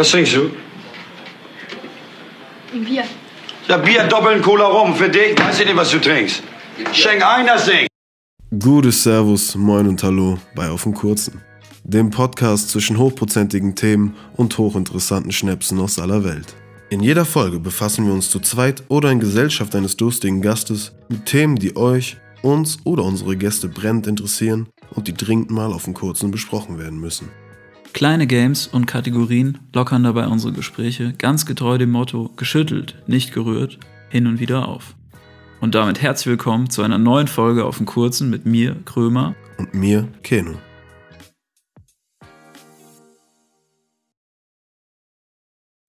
Was trinkst du? Ein Bier. Ja, Bier, doppeln Cola rum. Für dich weiß ich nicht, was du trinkst. Schenk ein, das Ding. Gutes Servus, Moin und Hallo bei Auf dem Kurzen. Dem Podcast zwischen hochprozentigen Themen und hochinteressanten Schnäpsen aus aller Welt. In jeder Folge befassen wir uns zu zweit oder in Gesellschaft eines durstigen Gastes mit Themen, die euch, uns oder unsere Gäste brennend interessieren und die dringend mal auf dem Kurzen besprochen werden müssen. Kleine Games und Kategorien lockern dabei unsere Gespräche ganz getreu dem Motto geschüttelt, nicht gerührt, hin und wieder auf. Und damit herzlich willkommen zu einer neuen Folge auf dem Kurzen mit mir, Krömer. Und mir, Keno.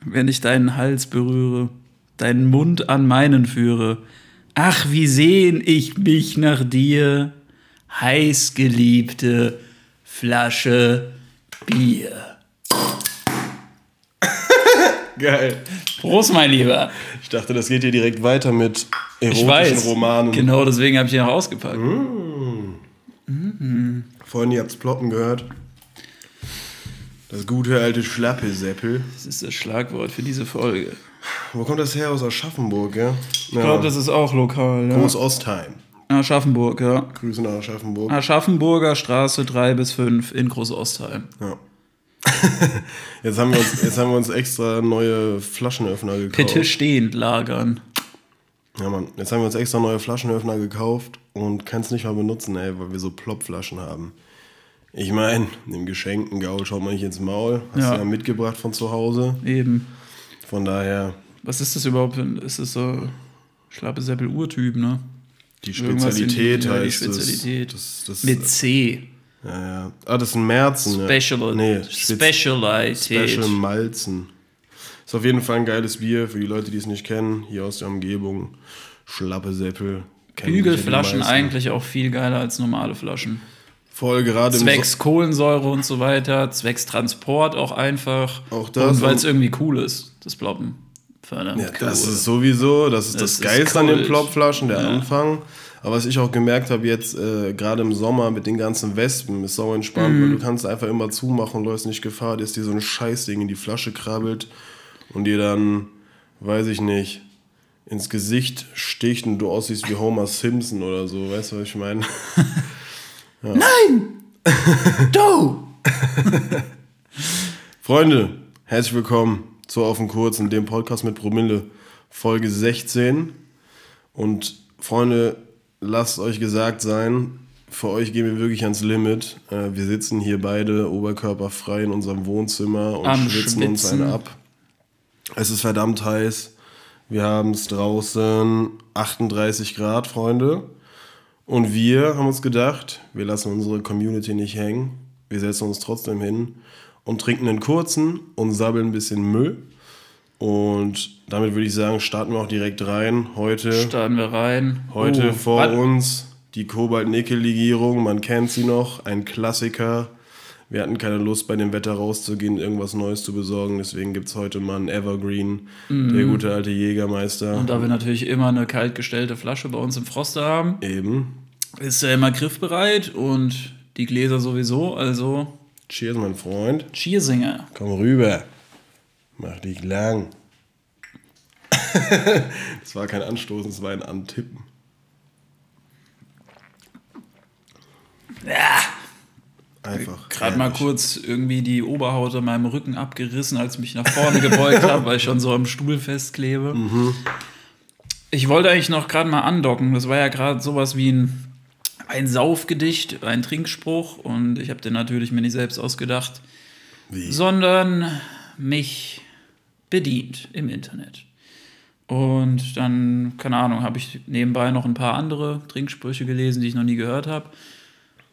Wenn ich deinen Hals berühre, deinen Mund an meinen führe, ach, wie sehn ich mich nach dir, heißgeliebte Flasche Bier. Geil. Prost, mein Lieber. Ich dachte, das geht hier direkt weiter mit Ich erotischen weiß. Romanen. Genau, deswegen habe ich ihn auch ausgepackt. Vorhin, ihr habt's ploppen gehört. Das gute alte Schlappesäppel. Das ist das Schlagwort für diese Folge. Wo kommt das her? Aus Aschaffenburg, ja? Ich glaube, das ist auch lokal. Ja. Groß-Ostheim. Aschaffenburg, ja. Grüße nach Aschaffenburg. Aschaffenburger Straße 3 bis 5 in Großostheim. Ja. jetzt, haben wir uns, jetzt haben wir uns extra neue Flaschenöffner gekauft. Bitte stehend lagern. Ja, Mann. Jetzt haben wir uns extra neue Flaschenöffner gekauft und können es nicht mal benutzen, ey, weil wir so Plopflaschen haben. Ich meine, dem geschenkten Gaul schaut man nicht ins Maul. Hast Ja. du ja mitgebracht von zu Hause. Eben. Von daher, Was ist das überhaupt? Ist das so schlappe Seppel-Urtyp, ne? Die die- Spezialität ja, die heißt es. Spezialität. Das, das, Mit C. ja, ja. Ah, das ist ein Märzen. Special. Ja. Nee, Specialität. Special Malzen. Ist auf jeden Fall ein geiles Bier für die Leute, die es nicht kennen. Hier aus der Umgebung. Schlappe Seppel. Bügelflaschen die meisten. eigentlich auch viel geiler als normale Flaschen. Voll gerade Zwecks Kohlensäure und so weiter, zwecks Transport auch einfach. Auch das Und weil es irgendwie cool ist, das Ploppen. Verdammt Ja, cool. das ist sowieso, das ist das, Das Geilste an den. Plopflaschen, der Ja. Anfang. Aber was ich auch gemerkt habe jetzt, äh, gerade im Sommer mit den ganzen Wespen, ist sau entspannt, Mhm. weil du kannst einfach immer zumachen und läufst nicht Gefahr, dass dir so ein Scheißding in die Flasche krabbelt und dir dann, weiß ich nicht, ins Gesicht sticht und du aussiehst wie Homer Simpson oder so. Weißt du, was ich meine? Du! Freunde, herzlich willkommen zu Auf dem Kurzen, dem Podcast mit Promille, Folge 16. Und Freunde, lasst euch gesagt sein, für euch gehen wir wirklich ans Limit. Äh, Wir sitzen hier beide oberkörperfrei in unserem Wohnzimmer und Am schwitzen uns Schwitzen. eine ab. Es ist verdammt heiß. Wir haben es draußen 38 Grad, Freunde. Und wir haben uns gedacht, wir lassen unsere Community nicht hängen. Wir setzen uns trotzdem hin und trinken einen kurzen und sabbeln ein bisschen Müll. Und damit würde ich sagen, starten wir auch direkt rein. Heute, Starten wir rein. heute Oh, vor warte. uns die Kobalt-Nickel-Legierung. Man kennt sie noch, ein Klassiker. Wir hatten keine Lust, bei dem Wetter rauszugehen, irgendwas Neues zu besorgen. Deswegen gibt es heute mal einen Evergreen, der gute alte Jägermeister. Und da wir natürlich immer eine kaltgestellte Flasche bei uns im Froster haben, Eben. ist er immer griffbereit und die Gläser sowieso. Also Cheers, mein Freund. Cheersinger. Komm rüber. Mach dich lang. das war kein Anstoßen, es war ein Antippen. Einfach. Gerade mal kurz irgendwie die Oberhaut an meinem Rücken abgerissen, als ich mich nach vorne gebeugt habe, weil ich schon so am Stuhl festklebe. Ich wollte eigentlich noch gerade mal andocken. Das war ja gerade sowas wie ein, ein Saufgedicht, ein Trinkspruch. Und ich habe den natürlich mir nicht selbst ausgedacht, Wie? sondern mich bedient im Internet. Und dann, keine Ahnung, habe ich nebenbei noch ein paar andere Trinksprüche gelesen, die ich noch nie gehört habe.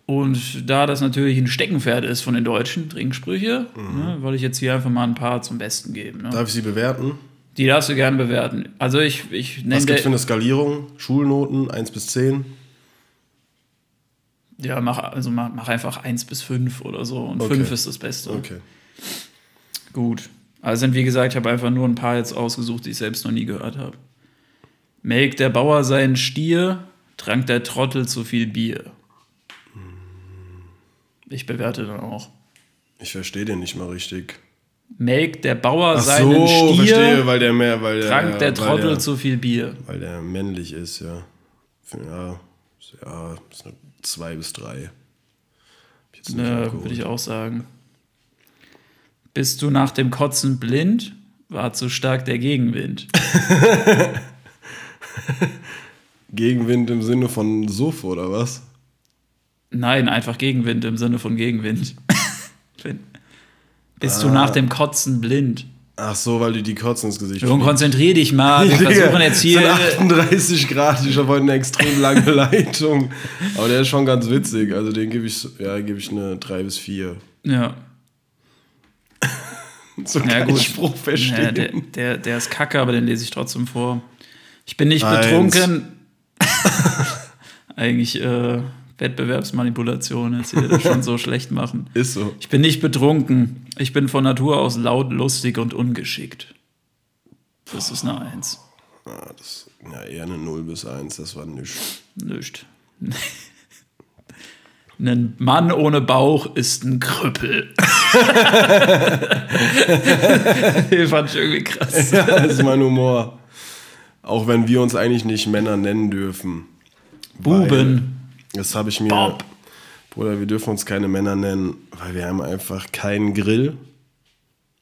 Und da das natürlich ein Steckenpferd ist von den Deutschen, Trinksprüche, ne, wollte ich jetzt hier einfach mal ein paar zum Besten geben. Ne? Darf ich sie bewerten? Die darfst du gerne bewerten. Also ich, ich nenne Was gibt es für eine Skalierung? Schulnoten 1 bis 10? Ja, mach, also mach, mach einfach 1 bis 5 oder so. Und Okay. 5 ist das Beste. Okay. Gut. Also sind, wie gesagt, ich habe einfach nur ein paar jetzt ausgesucht, die ich selbst noch nie gehört habe. Melkt der Bauer seinen Stier, trank der Trottel zu viel Bier. Ich bewerte dann auch. Ich verstehe den nicht mal richtig. melkt der Bauer Ach seinen so, Stier, verstehe, weil der mehr, weil der, trank der Trottel der, zu viel Bier. weil der männlich ist, ja. Ja, ja, ist eine zwei bis drei. Hab ich jetzt nicht Ja, abgeholt. würde ich auch sagen. Bist du nach dem Kotzen blind? War zu stark der Gegenwind. Gegenwind im Sinne von Suff oder was? Nein, einfach Gegenwind im Sinne von Gegenwind. Bist Ah. du nach dem Kotzen blind? Ach so, weil du die Kotzen ins Gesicht Junge, konzentrier dich mal. Wir versuchen jetzt Sind hier. 38 Grad, ich habe heute eine extrem lange Leitung. Aber der ist schon ganz witzig. Also den gebe ich, ja, gebe ich eine 3 bis 4. Ja, So ja gut. Spruch Ja, verstehen. der, der, der ist kacke, aber den lese ich trotzdem vor. Ich bin nicht Eins. betrunken. Eigentlich äh, Wettbewerbsmanipulation, jetzt hier das schon so schlecht machen. Ist so. Ich bin nicht betrunken. Ich bin von Natur aus laut, lustig und ungeschickt. Das ist eine Eins. Ah, das, ja, eher eine 0 bis 1, das war nichts. Nicht. Ein Mann ohne Bauch ist ein Krüppel. Den fand ich irgendwie krass. das ist mein Humor. Auch wenn wir uns eigentlich nicht Männer nennen dürfen. Buben. Das habe ich mir. Bob. Bruder, wir dürfen uns keine Männer nennen, weil wir haben einfach keinen Grill.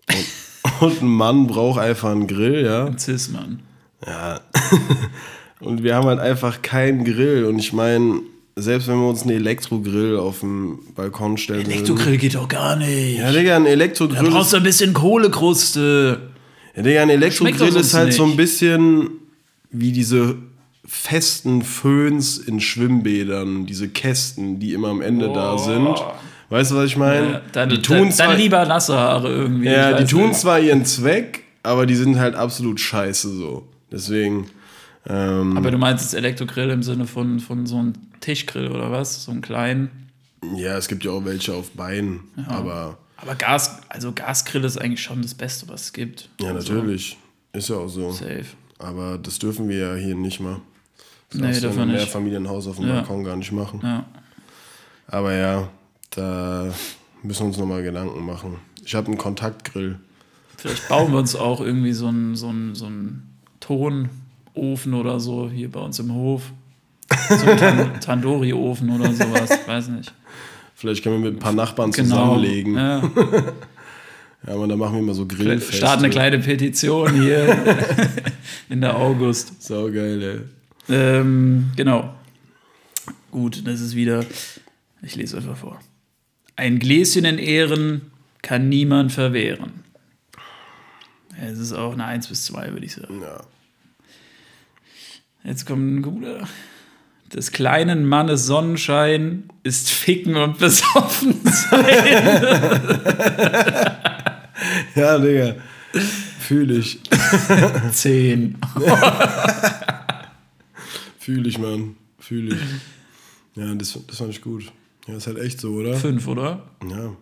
Und, und ein Mann braucht einfach einen Grill, ja. Cis-Mann. Ja. Und wir haben halt einfach keinen Grill. Und ich meine, selbst wenn wir uns einen Elektrogrill auf dem Balkon stellen. Elektrogrill geht doch gar nicht. Ja, Digga, ein da Elektrogrill. brauchst Ist, du ein bisschen Kohlekruste. ja, Digga, ein Elektrogrill ist halt so ein nicht. bisschen wie diese festen Föhns in Schwimmbädern, diese Kästen, die immer am Ende da sind. Weißt du, was ich meine? Ja, dann, die tun dann, zwar, dann lieber nasse Haare irgendwie. ja, die tun nicht. zwar ihren Zweck, aber die sind halt absolut scheiße so. Deswegen. Ähm, Aber du meinst jetzt Elektrogrill im Sinne von, von so einem Tischgrill oder was? So einem kleinen. Ja, es gibt ja auch welche auf Beinen, aber Aber Gas, also Gasgrill ist eigentlich schon das Beste, was es gibt. ja, Also, natürlich. Ist ja auch so. Safe. Aber das dürfen wir ja hier nicht mal. Das Nee, in einem wir nicht. Mehrfamilienhaus auf dem Ja. Balkon gar nicht machen. Ja. Aber ja, da müssen wir uns nochmal Gedanken machen. Ich habe einen Kontaktgrill. Vielleicht bauen wir uns auch irgendwie so einen so einen- so einen Tonofen oder so hier bei uns im Hof. So einen Tan Tandoori-Ofen oder sowas, weiß nicht. Vielleicht können wir mit ein paar Nachbarn Genau. zusammenlegen. Ja. Ja. aber dann machen wir immer so Grillfeste. Starten eine kleine Petition hier in der August. Saugeil, ey. Ähm, genau. Gut, das ist wieder. Ich lese einfach vor. Ein Gläschen in Ehren kann niemand verwehren. Es ist auch eine 1 bis 2, würde ich sagen. Ja. Jetzt kommt ein guter. Des kleinen Mannes Sonnenschein ist Ficken und besoffen sein. ja, Digga. Fühl ich. 10. Fühl ich, Mann. Fühl ich. Ja, das, das fand ich gut. Ja, ist halt echt so, oder? 5, oder? Ja.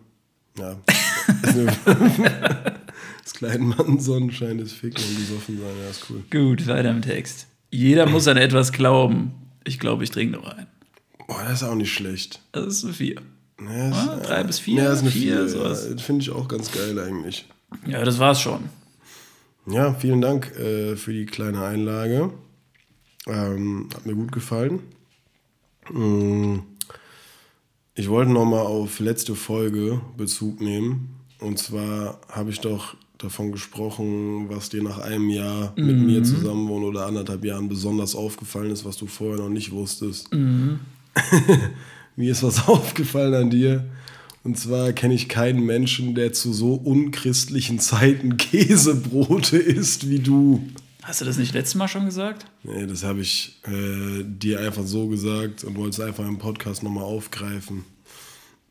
Ja. das kleine Mann Sonnenschein des Ficken und besoffen sein, ja, ist cool. Gut, weiter im Text. Jeder muss an etwas glauben. Ich glaube, ich trinke noch ein. Boah, das ist auch nicht schlecht. Das ist eine 4. Ja, ist, Ah, drei bis vier, Ja, ist eine vier, 4. sowas. Ja, Finde ich auch ganz geil eigentlich. Ja, das war's schon. Ja, vielen Dank äh, für die kleine Einlage. Ähm, hat mir gut gefallen. Mm, Ich wollte nochmal auf letzte Folge Bezug nehmen. Und zwar habe ich doch davon gesprochen, was dir nach einem Jahr mit Mhm. mir zusammenwohnen oder anderthalb Jahren besonders aufgefallen ist, was du vorher noch nicht wusstest. Mhm. mir ist was aufgefallen an dir. Und zwar kenne ich keinen Menschen, der zu so unchristlichen Zeiten Käsebrote isst wie du. Hast du das nicht letztes Mal schon gesagt? Nee, das habe ich äh, dir einfach so gesagt und wollte es einfach im Podcast nochmal aufgreifen.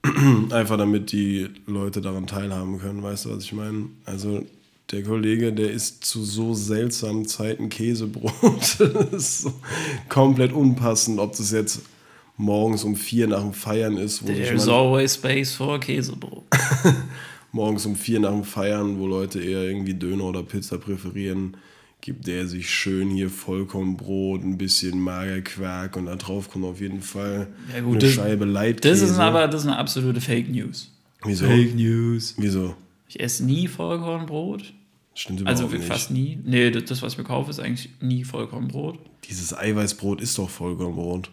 einfach damit die Leute daran teilhaben können, weißt du, was ich meine? Also der Kollege, der isst zu so seltsamen Zeiten Käsebrot. das ist so komplett unpassend, ob das jetzt morgens um vier nach dem Feiern ist, wo There's man- always space for Käsebrot. morgens um vier nach dem Feiern, wo Leute eher irgendwie Döner oder Pizza präferieren, gibt der sich schön hier Vollkornbrot, ein bisschen Magerquark und da drauf kommt auf jeden Fall Ja, gut, eine das- Scheibe Leitkäse. Das ist aber das ist eine absolute Fake News. Wieso? News. Wieso? Ich esse nie Vollkornbrot. Stimmt überhaupt Also nicht. fast nie. Nee, das, das, was ich mir kaufe, ist eigentlich nie Vollkornbrot. Dieses Eiweißbrot ist doch Vollkornbrot.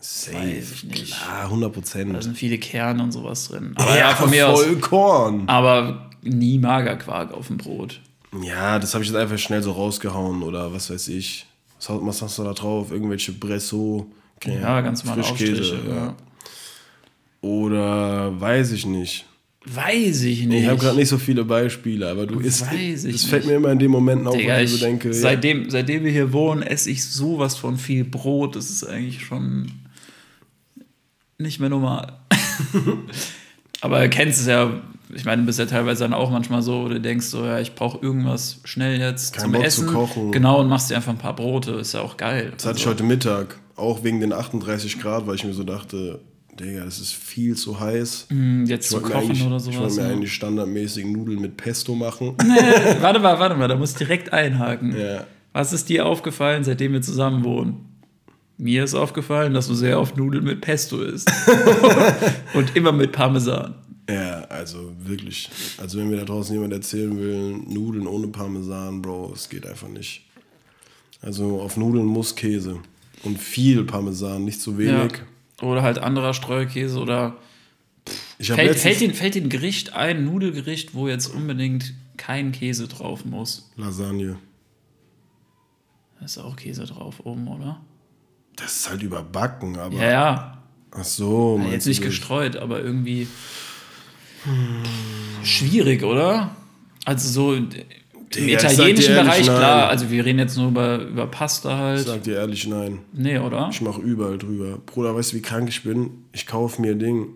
Safe, weiß ich nicht. klar, 100 Prozent. Da sind viele Kerne und sowas drin. Aber ja, von mir aus. Vollkorn. Aber nie Magerquark auf dem Brot. Ja, das habe ich jetzt einfach schnell so rausgehauen oder was weiß ich. Was, hast- du da drauf? Irgendwelche Bresso, Ja, ganz normale Aufstriche. Ja. Oder weiß ich nicht. Weiß ich nicht. Ich habe gerade nicht so viele Beispiele, aber du isst. Weiß ich das fällt nicht. mir immer in dem Moment auf, Digga, wo ich ich, so denke, ja, seitdem, seitdem wir hier wohnen, esse ich sowas von viel Brot. Das ist eigentlich schon nicht mehr normal. Aber du kennst es ja, ich meine, du bist ja teilweise dann auch manchmal so, wo du denkst so, ja, ich brauche irgendwas schnell jetzt Kein zum Bock zu Essen. kochen. Genau, und machst dir einfach ein paar Brote, ist ja auch geil. das hatte ich heute Mittag, auch wegen den 38 Grad, weil ich mir so dachte, Digga, das ist viel zu heiß. Hm, jetzt Ich zu kochen oder ich sowas. wollte mir ja. eigentlich standardmäßig Nudeln mit Pesto machen. warte mal, warte mal, da musst du direkt einhaken. Ja. Was ist dir aufgefallen, seitdem wir zusammen wohnen? Mir ist aufgefallen, dass du sehr oft Nudeln mit Pesto isst. Und immer mit Parmesan. Ja, also wirklich. Also wenn mir da draußen jemand erzählen will, Nudeln ohne Parmesan, Bro, es geht einfach nicht. Also auf Nudeln muss Käse. Und viel Parmesan, nicht zu wenig. Ja. Oder halt anderer Streukäse oder. Fällt, fällt, dir, fällt dir ein Gericht ein, ein Nudelgericht, wo jetzt unbedingt kein Käse drauf muss? Lasagne. Da ist auch Käse drauf oben, oder? Das ist halt überbacken, aber. Ja, ja. Ach so, ja jetzt nicht gestreut, aber irgendwie. Schwierig, oder? Also so im Digga, ich italienischen ehrlich, Bereich, nein. klar. Also wir reden jetzt nur über, über Pasta Ich halt. sag dir ehrlich, nein. Nee, oder? Ich mache überall drüber. Bruder, weißt du, wie krank ich bin? Ich kaufe mir Ding.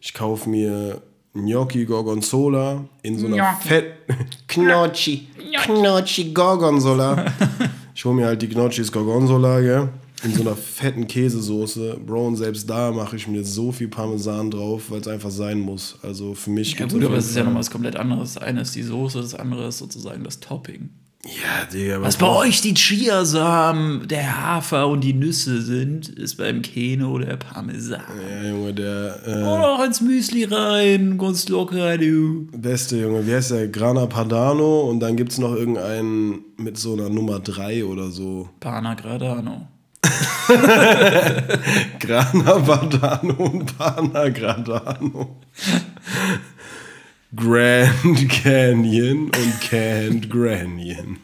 Ich kaufe mir Gnocchi Gorgonzola in so einer Gnocchi. fett Gnocchi. Gnocchi Gorgonzola. ich hole mir halt die Gnocchis Gorgonzola, gell? In so einer fetten Käsesoße. Bro, und selbst da mache ich mir so viel Parmesan drauf, weil es einfach sein muss. Also für mich Ja gibt's gut, auf aber es ist ja noch was komplett anderes. Das eine ist die Soße, das andere ist sozusagen das Topping. Ja, Digga, Was bei euch die Chiasamen, der Hafer und die Nüsse sind, ist beim Keno der Parmesan. Ja, Junge, der äh, Oder auch ins Müsli rein, ganz locker, du. beste Junge, wie heißt der? Grana Padano und dann gibt es noch irgendeinen mit so einer Nummer 3 oder so. Pana Gradano. Grana Padano und Pana Gradano. Grand Canyon und Canned Granion.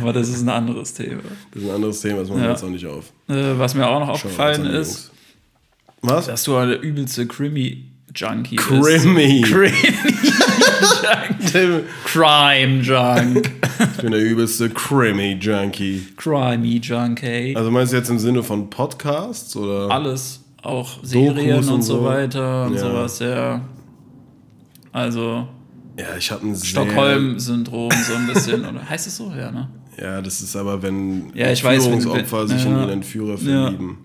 Aber das ist ein anderes Thema. Das ist ein anderes Thema, das machen wir Ja. jetzt auch nicht auf. Äh, was mir auch noch aufgefallen ist. Was? dass du eine übelste Crimi-Junkie bist. Crimi. Crimi-Junkie. Crime-Junk. Ich bin der übelste Crimi-Junkie. Crimey-Junkie. Also meinst du jetzt im Sinne von Podcasts oder? Alles. Auch Serien und, und so weiter und Ja. sowas, ja. Also Ja, ich habe ein Stockholm-Syndrom so ein bisschen, oder? Heißt es so? Ja, ne? Ja, das ist aber, wenn Ja, ich weiß, wenn- Führungsopfer wenn- sich in ja. ihren Entführer verlieben.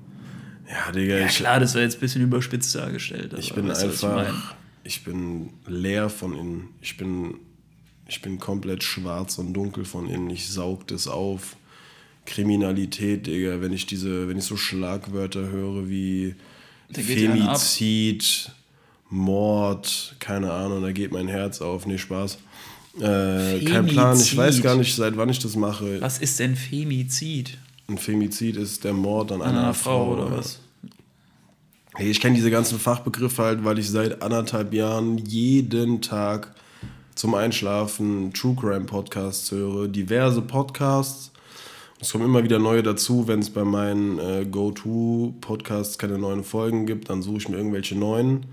Ja, Digga, Ja, ich, klar, das wäre jetzt ein bisschen überspitzt dargestellt. ich bin einfach? Ich, bin leer von innen. Ich bin, ich bin komplett schwarz und dunkel von innen. Ich saug das auf. Kriminalität, Digga, wenn ich diese, wenn ich so Schlagwörter höre wie. Femizid, Mord, keine Ahnung, da geht mein Herz auf. Nee, Spaß. Äh, kein Plan, ich weiß gar nicht, seit wann ich das mache. Was ist denn Femizid? Ein Femizid ist der Mord an An einer, einer Frau oder ja. was? Hey, ich kenne diese ganzen Fachbegriffe halt, weil ich seit anderthalb Jahren jeden Tag zum Einschlafen True Crime Podcasts höre. Diverse Podcasts. Es kommen immer wieder neue dazu. Wenn es bei meinen äh, Go-To-Podcasts keine neuen Folgen gibt, dann suche ich mir irgendwelche neuen.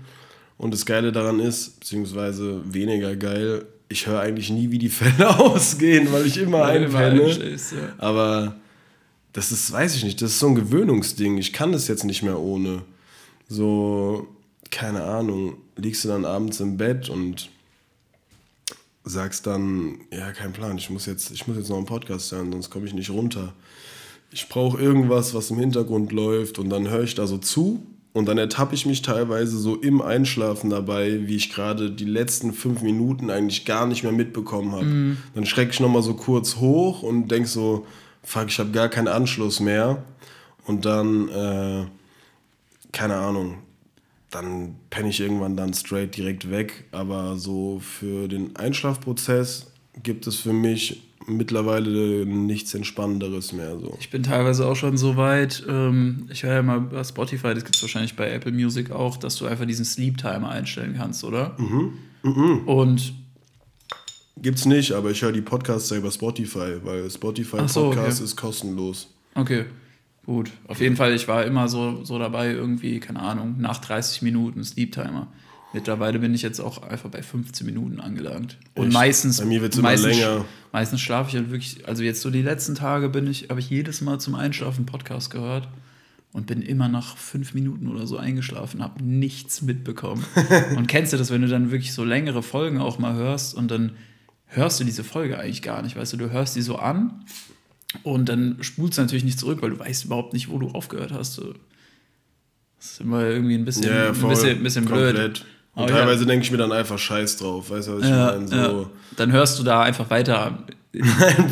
Und das Geile daran ist, beziehungsweise weniger geil, ich höre eigentlich nie, wie die Fälle ausgehen, weil ich immer einpenne. einschläfst, ja. Aber das ist, weiß ich nicht, das ist so ein Gewöhnungsding. Ich kann das jetzt nicht mehr ohne. So, keine Ahnung, liegst du dann abends im Bett und sagst dann, ja, kein Plan, ich muss jetzt, ich muss jetzt noch einen Podcast hören, sonst komme ich nicht runter. Ich brauche irgendwas, was im Hintergrund läuft und dann höre ich da so zu und dann ertappe ich mich teilweise so im Einschlafen dabei, wie ich gerade die letzten fünf Minuten eigentlich gar nicht mehr mitbekommen habe. Dann schrecke ich nochmal so kurz hoch und denk so, fuck, ich habe gar keinen Anschluss mehr. Und dann, äh, keine Ahnung, dann penne ich irgendwann dann straight direkt weg. Aber so für den Einschlafprozess gibt es für mich mittlerweile nichts Entspannenderes mehr. So. Ich bin teilweise auch schon so weit, ähm, ich höre ja mal bei Spotify, das gibt es wahrscheinlich bei Apple Music auch, dass du einfach diesen Sleep Timer einstellen kannst, oder? Mhm. Und Gibt's nicht, aber ich höre die Podcasts ja über Spotify, weil Spotify Ach so, Podcast okay. ist kostenlos. Okay, gut. Auf jeden Fall, ich war immer so, so dabei, irgendwie, keine Ahnung, nach 30 Minuten Sleep Timer. Mittlerweile bin ich jetzt auch einfach bei 15 Minuten angelangt. Und Echt? meistens. Bei mir wird's immer meistens, länger. Meistens schlafe ich halt wirklich, also jetzt so die letzten Tage bin ich, habe ich jedes Mal zum Einschlafen Podcast gehört und bin immer nach fünf Minuten oder so eingeschlafen, habe nichts mitbekommen. und kennst du das, wenn du dann wirklich so längere Folgen auch mal hörst und dann hörst du diese Folge eigentlich gar nicht, weißt du, du hörst die so an und dann spulst du natürlich nicht zurück, weil du weißt überhaupt nicht, wo du aufgehört hast. Das ist immer irgendwie ein bisschen, Ja, ein voll. bisschen, ein bisschen blöd. Komplett. Und Aber ja. teilweise denke ich mir dann einfach Scheiß drauf. Weißt du, was ich Ja, meine? So. ja. Dann hörst du da einfach weiter.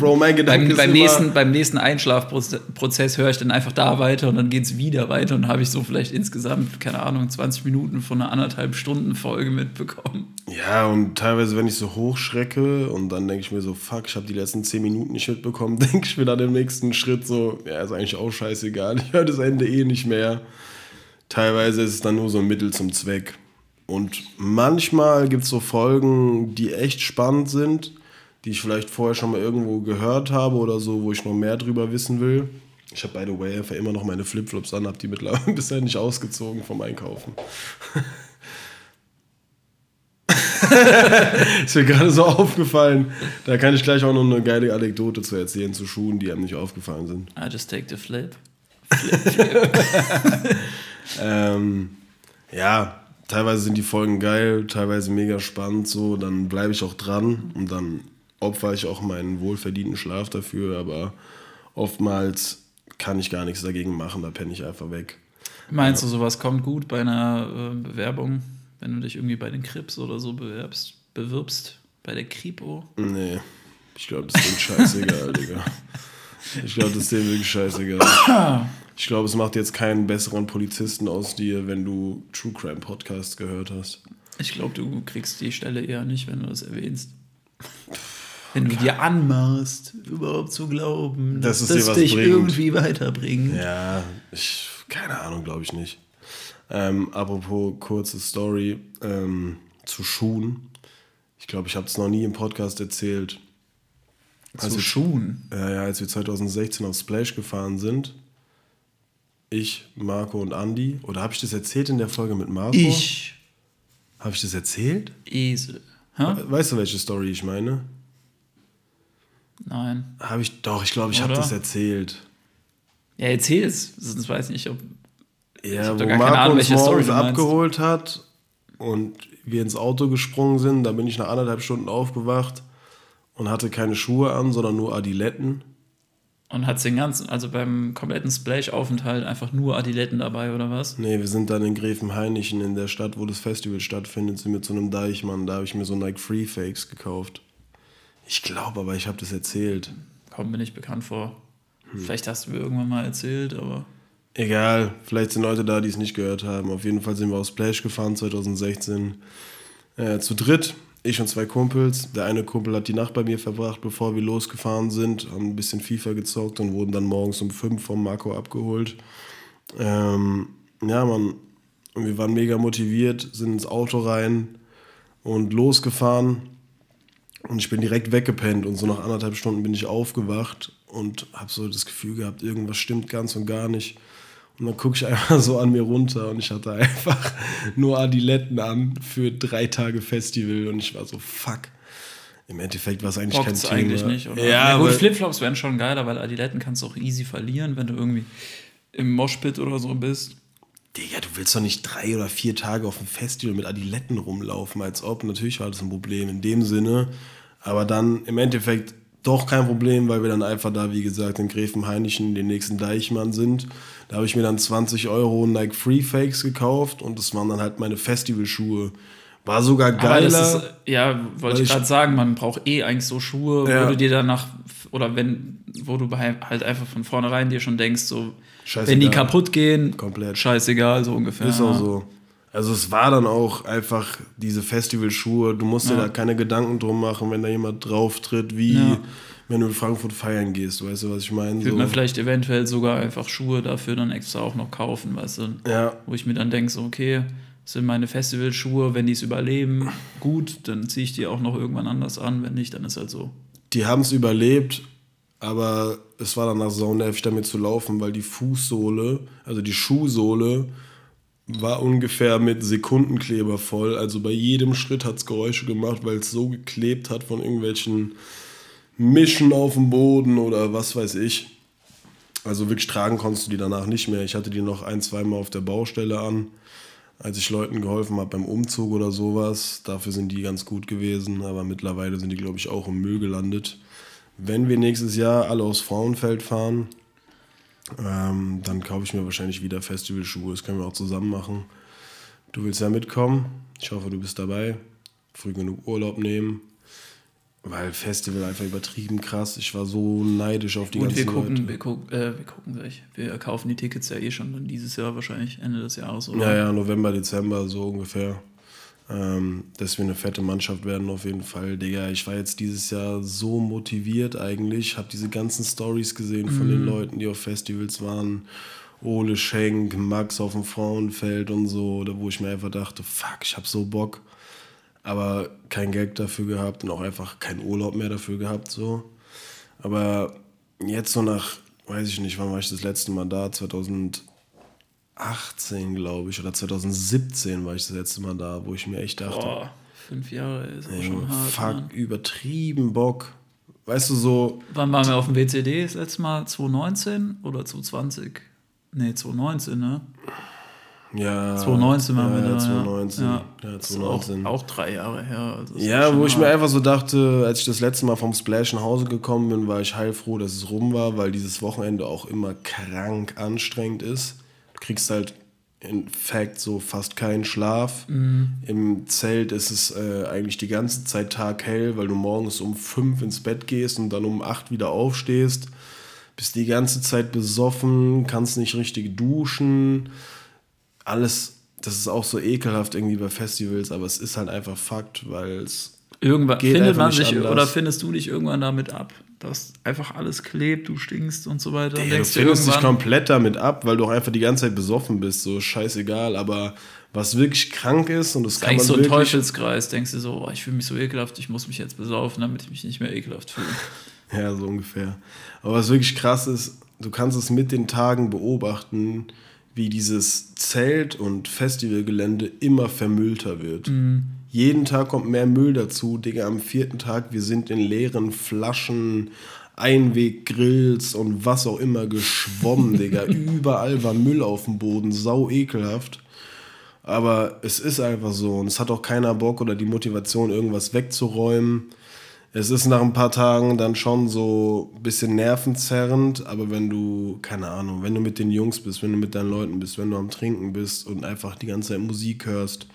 Bro, mein Gedanke Beim, ist beim, immer, nächsten, beim nächsten Einschlafprozess höre ich dann einfach da weiter und dann geht es wieder weiter und habe ich so vielleicht insgesamt, keine Ahnung, 20 Minuten von einer anderthalb Stunden Folge mitbekommen. Ja, und teilweise, wenn ich so hochschrecke und dann denke ich mir so, fuck, ich habe die letzten 10 Minuten nicht mitbekommen, denke ich mir dann im nächsten Schritt so, ja, ist eigentlich auch scheißegal, ich höre das Ende eh nicht mehr. Teilweise ist es dann nur so ein Mittel zum Zweck. Und manchmal gibt es so Folgen, die echt spannend sind, die ich vielleicht vorher schon mal irgendwo gehört habe oder so, wo ich noch mehr drüber wissen will. Ich habe, by the way, einfach immer noch meine Flipflops an, habe die mittlerweile bisher nicht ausgezogen vom Einkaufen. ist mir gerade so aufgefallen. Da kann ich gleich auch noch eine geile Anekdote zu erzählen zu Schuhen, die einem nicht aufgefallen sind. I just take the flip. Ähm, ja, teilweise sind die Folgen geil, teilweise mega spannend, so, dann bleibe ich auch dran und dann opfer ich auch meinen wohlverdienten Schlaf dafür, aber oftmals kann ich gar nichts dagegen machen, da penne ich einfach weg. Meinst du, sowas kommt gut bei einer äh, Bewerbung, wenn du dich irgendwie bei den Krips oder so bewerbst, bewirbst? Bei der Kripo? Nee, ich glaube, das ist denen scheißegal, Digga. Ich glaube, das ist denen wirklich scheißegal. Ich glaube, es macht jetzt keinen besseren Polizisten aus dir, wenn du True Crime Podcast gehört hast. Ich glaube, du kriegst die Stelle eher nicht, wenn du das erwähnst. Wenn du dir anmaßt, überhaupt zu glauben, Dass das was dich bringt. irgendwie weiterbringt. Ja, ich, keine Ahnung, glaube ich nicht. Ähm, apropos kurze Story ähm, zu Schuhen. Ich glaube, ich habe es noch nie im Podcast erzählt. Zu wir- Schuhen. Ja, ja, als wir 2016 auf Splash gefahren sind, ich, Marco und Andy, oder habe ich das erzählt in der Folge mit Marco? Ich, Habe ich das erzählt? Esel. Hä? Weißt du, welche Story ich meine? Nein. Habe ich, doch, ich glaube, ich habe das erzählt. Ja, erzähl es. Sonst weiß ich nicht, ob. Ja, wo Marco Ahnung, uns morgens abgeholt hat und wir ins Auto gesprungen sind, da bin ich nach anderthalb Stunden aufgewacht und hatte keine Schuhe an, sondern nur Adiletten. Und hat den ganzen, also beim kompletten Splash-Aufenthalt einfach nur Adiletten dabei oder was? Nee, wir sind dann in Gräfenhainichen in der Stadt, wo das Festival stattfindet, sind wir zu einem Deichmann, da habe ich mir so Nike Free Fakes gekauft. Ich glaube aber, ich habe das erzählt. Kommt mir nicht bekannt vor. Hm. Vielleicht hast du mir irgendwann mal erzählt, aber. Egal, vielleicht sind Leute da, die es nicht gehört haben. Auf jeden Fall sind wir aus Splash gefahren 2016. Äh, zu dritt, ich und zwei Kumpels. Der eine Kumpel hat die Nacht bei mir verbracht, bevor wir losgefahren sind, haben ein bisschen FIFA gezockt und wurden dann morgens um fünf vom Marco abgeholt. Ähm, ja, man, wir waren mega motiviert, sind ins Auto rein und losgefahren. Und ich bin direkt weggepennt und so nach anderthalb Stunden bin ich aufgewacht und habe so das Gefühl gehabt, irgendwas stimmt ganz und gar nicht. Und dann gucke ich einfach so an mir runter und ich hatte einfach nur Adiletten an für drei Tage Festival und ich war so, fuck. Im Endeffekt war es eigentlich Bockt's kein Thema. eigentlich nicht, oder? Ja, gut, aber, Flipflops wären schon geiler, weil Adiletten kannst du auch easy verlieren, wenn du irgendwie im Moshpit oder so bist. Digga, du willst doch nicht drei oder vier Tage auf dem Festival mit Adiletten rumlaufen, als ob. Natürlich war das ein Problem in dem Sinne. Aber dann im Endeffekt doch kein Problem, weil wir dann einfach da, wie gesagt, in Gräfenhainichen den nächsten Deichmann sind. Da habe ich mir dann 20 Euro Nike Free Fakes gekauft und das waren dann halt meine Festivalschuhe. War sogar geiler. ist, ja, wollte ich gerade sagen, man braucht eh eigentlich so Schuhe, Ja. wo du dir danach, oder wenn, wo du halt einfach von vornherein dir schon denkst, so, Scheißegal. wenn die kaputt gehen, Komplett. scheißegal, so ungefähr. Ist auch so. Also es war dann auch einfach diese Festivalschuhe, du musst dir da keine Gedanken drum machen, wenn da jemand drauf tritt, wie Ja. wenn du in Frankfurt feiern gehst, weißt du, was ich meine? Würde So. mir vielleicht eventuell sogar einfach Schuhe dafür dann extra auch noch kaufen, weißt du? Ja, Wo ich mir dann denke, so, okay, sind meine Festivalschuhe, wenn die es überleben, gut, dann ziehe ich die auch noch irgendwann anders an, wenn nicht, dann ist halt so. die haben es überlebt, aber es war danach so nervig damit zu laufen, weil die Fußsohle, also die Schuhsohle, war ungefähr mit Sekundenkleber voll. Also bei jedem Schritt hat es Geräusche gemacht, weil es so geklebt hat von irgendwelchen Mischen auf dem Boden oder was weiß ich. Also wirklich tragen konntest du die danach nicht mehr. Ich hatte die noch ein, zweimal auf der Baustelle an, als ich Leuten geholfen habe beim Umzug oder sowas. Dafür sind die ganz gut gewesen, aber mittlerweile sind die, glaube ich, auch im Müll gelandet. Wenn wir nächstes Jahr alle aus Frauenfeld fahren, ähm, dann kaufe ich mir wahrscheinlich wieder Festivalschuhe. Das können wir auch zusammen machen. Du willst ja mitkommen. Ich hoffe, du bist dabei. Früh genug Urlaub nehmen. Weil Festival einfach übertrieben krass. Ich war so neidisch auf die Und ganzen wir gucken, Leute. wir gucken, äh, wir gucken gleich. Wir kaufen die Tickets ja eh schon dann dieses Jahr wahrscheinlich, Ende des Jahres, oder? Ja, ja, November, Dezember, so ungefähr. Ähm, dass wir eine fette Mannschaft werden, auf jeden Fall. Digga, ich war jetzt dieses Jahr so motiviert eigentlich. Hab diese ganzen Stories gesehen von den Leuten, die auf Festivals waren. Ole Schenk, Max auf dem Frauenfeld und so, da wo ich mir einfach dachte, fuck, ich hab so Bock. Aber kein Geld dafür gehabt und auch einfach keinen Urlaub mehr dafür gehabt, so. Aber jetzt so nach, weiß ich nicht, wann war ich das letzte Mal da? 2018, glaube ich, oder 2017 war ich das letzte Mal da, wo ich mir echt dachte, Boah, fünf Jahre ist auch Junge, schon hart. fuck, Mann. übertrieben Bock. Weißt du, so, Wann waren wir auf dem WCD das letzte Mal? 2019 oder 2020? Nee, 2019, ne? ja. 2019 waren ja, wir da. 2019. Ja, Ja, Das ist auch, 2019. auch drei Jahre her. Also Ja, wo ich mir einfach so dachte, als ich das letzte Mal vom Splash nach Hause gekommen bin, war ich heilfroh, dass es rum war, weil dieses Wochenende auch immer krank anstrengend ist. Du kriegst halt in fact so fast keinen Schlaf. Im Zelt ist es äh, eigentlich die ganze Zeit taghell, weil du morgens um fünf ins Bett gehst und dann um acht wieder aufstehst. Bist die ganze Zeit besoffen, kannst nicht richtig duschen. Alles, das ist auch so ekelhaft irgendwie bei Festivals, aber es ist halt einfach Fakt, weil es Irgendwann Geht findet man sich anders. oder findest du dich irgendwann damit ab, dass einfach alles klebt, du stinkst und so weiter. und Ja, du findest dich komplett damit ab, weil du auch einfach die ganze Zeit besoffen bist, so scheißegal. Aber was wirklich krank ist und das das ist kann man so ein Teufelskreis. Denkst du so, oh, ich fühle mich so ekelhaft, ich muss mich jetzt besaufen, damit ich mich nicht mehr ekelhaft fühle. Ja, so ungefähr. Aber was wirklich krass ist, du kannst es mit den Tagen beobachten, wie dieses Zelt- und Festivalgelände immer vermüllter wird. Jeden Tag kommt mehr Müll dazu. Digga, am vierten Tag, wir sind in leeren Flaschen, Einweggrills und was auch immer geschwommen, Digga. Überall war Müll auf dem Boden, sau ekelhaft. Aber es ist einfach so und es hat auch keiner Bock oder die Motivation, irgendwas wegzuräumen. Es ist nach ein paar Tagen dann schon so ein bisschen nervenzerrend, aber wenn du, keine Ahnung, wenn du mit den Jungs bist, wenn du mit deinen Leuten bist, wenn du am Trinken bist und einfach die ganze Zeit Musik hörst,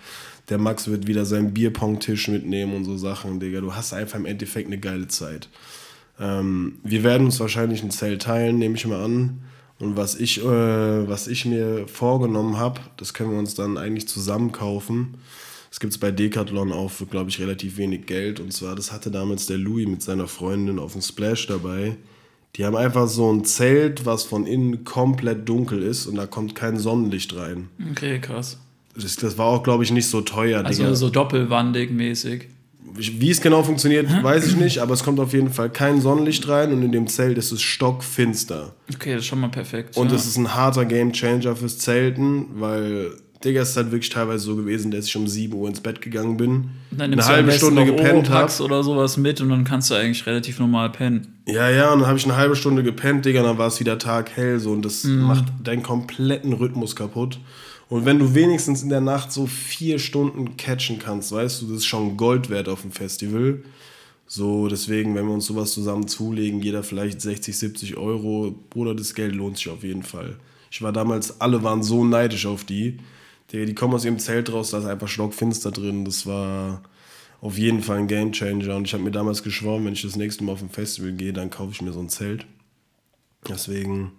der Max wird wieder seinen Bierpong-Tisch mitnehmen und so Sachen, Digga. Du hast einfach im Endeffekt eine geile Zeit. Ähm, wir werden uns wahrscheinlich ein Zelt teilen, nehme ich mal an. Und was ich, äh, was ich mir vorgenommen habe, das können wir uns dann eigentlich zusammen kaufen. Das gibt es bei Decathlon auch für, glaube ich, relativ wenig Geld. Und zwar, das hatte damals der Louis mit seiner Freundin auf dem Splash dabei. Die haben einfach so ein Zelt, was von innen komplett dunkel ist und da kommt kein Sonnenlicht rein. Okay, krass. Das, das war auch, glaube ich, nicht so teuer. Also Digga. so doppelwandig mäßig. Wie es genau funktioniert, weiß ich nicht, aber es kommt auf jeden Fall kein Sonnenlicht rein und in dem Zelt ist es stockfinster. Okay, das ist schon mal perfekt. Und ja. das ist ein harter Gamechanger fürs Zelten, weil, Digga, es ist halt wirklich teilweise so gewesen, dass ich um 7 Uhr ins Bett gegangen bin, dann eine halbe Stunde gepennt habe. Oder sowas mit und dann kannst du eigentlich relativ normal pennen. Ja, ja, und dann habe ich eine halbe Stunde gepennt, Digga, und dann war es wieder taghell so und das Mhm. macht deinen kompletten Rhythmus kaputt. Und wenn du wenigstens in der Nacht so vier Stunden catchen kannst, weißt du, das ist schon Gold wert auf dem Festival. So, deswegen, wenn wir uns sowas zusammen zulegen, jeder vielleicht 60, 70 Euro, Bruder, das Geld lohnt sich auf jeden Fall. Ich war damals, alle waren so neidisch auf die. Digga, die kommen aus ihrem Zelt raus, da ist einfach stockfinster drin. Das war auf jeden Fall ein Gamechanger. Und ich habe mir damals geschworen, wenn ich das nächste Mal auf ein Festival gehe, dann kaufe ich mir so ein Zelt. Deswegen,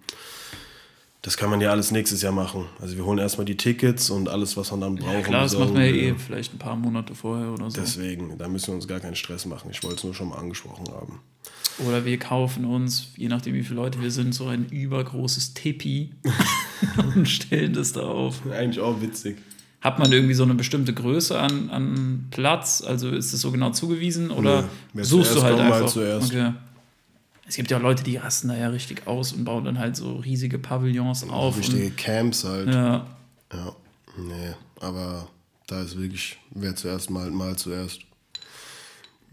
Das kann man ja alles nächstes Jahr machen. Also wir holen erstmal die Tickets und alles, was man dann braucht. Ja, klar, das macht man ja eh vielleicht ein paar Monate vorher oder so. Deswegen, da müssen wir uns gar keinen Stress machen. Ich wollte es nur schon mal angesprochen haben. Oder wir kaufen uns, je nachdem wie viele Leute wir sind, so ein übergroßes Tipi und stellen das da auf. Eigentlich auch witzig. Hat man irgendwie so eine bestimmte Größe an, an Platz? Also ist es so genau zugewiesen oder wer suchst du halt mal einfach? zuerst. Okay. Es gibt ja auch Leute, die rasten da ja richtig aus und bauen dann halt so riesige Pavillons auf. Richtige Und, Camps halt. ja, Ja, nee, aber da ist wirklich, wer zuerst malt, mal zuerst.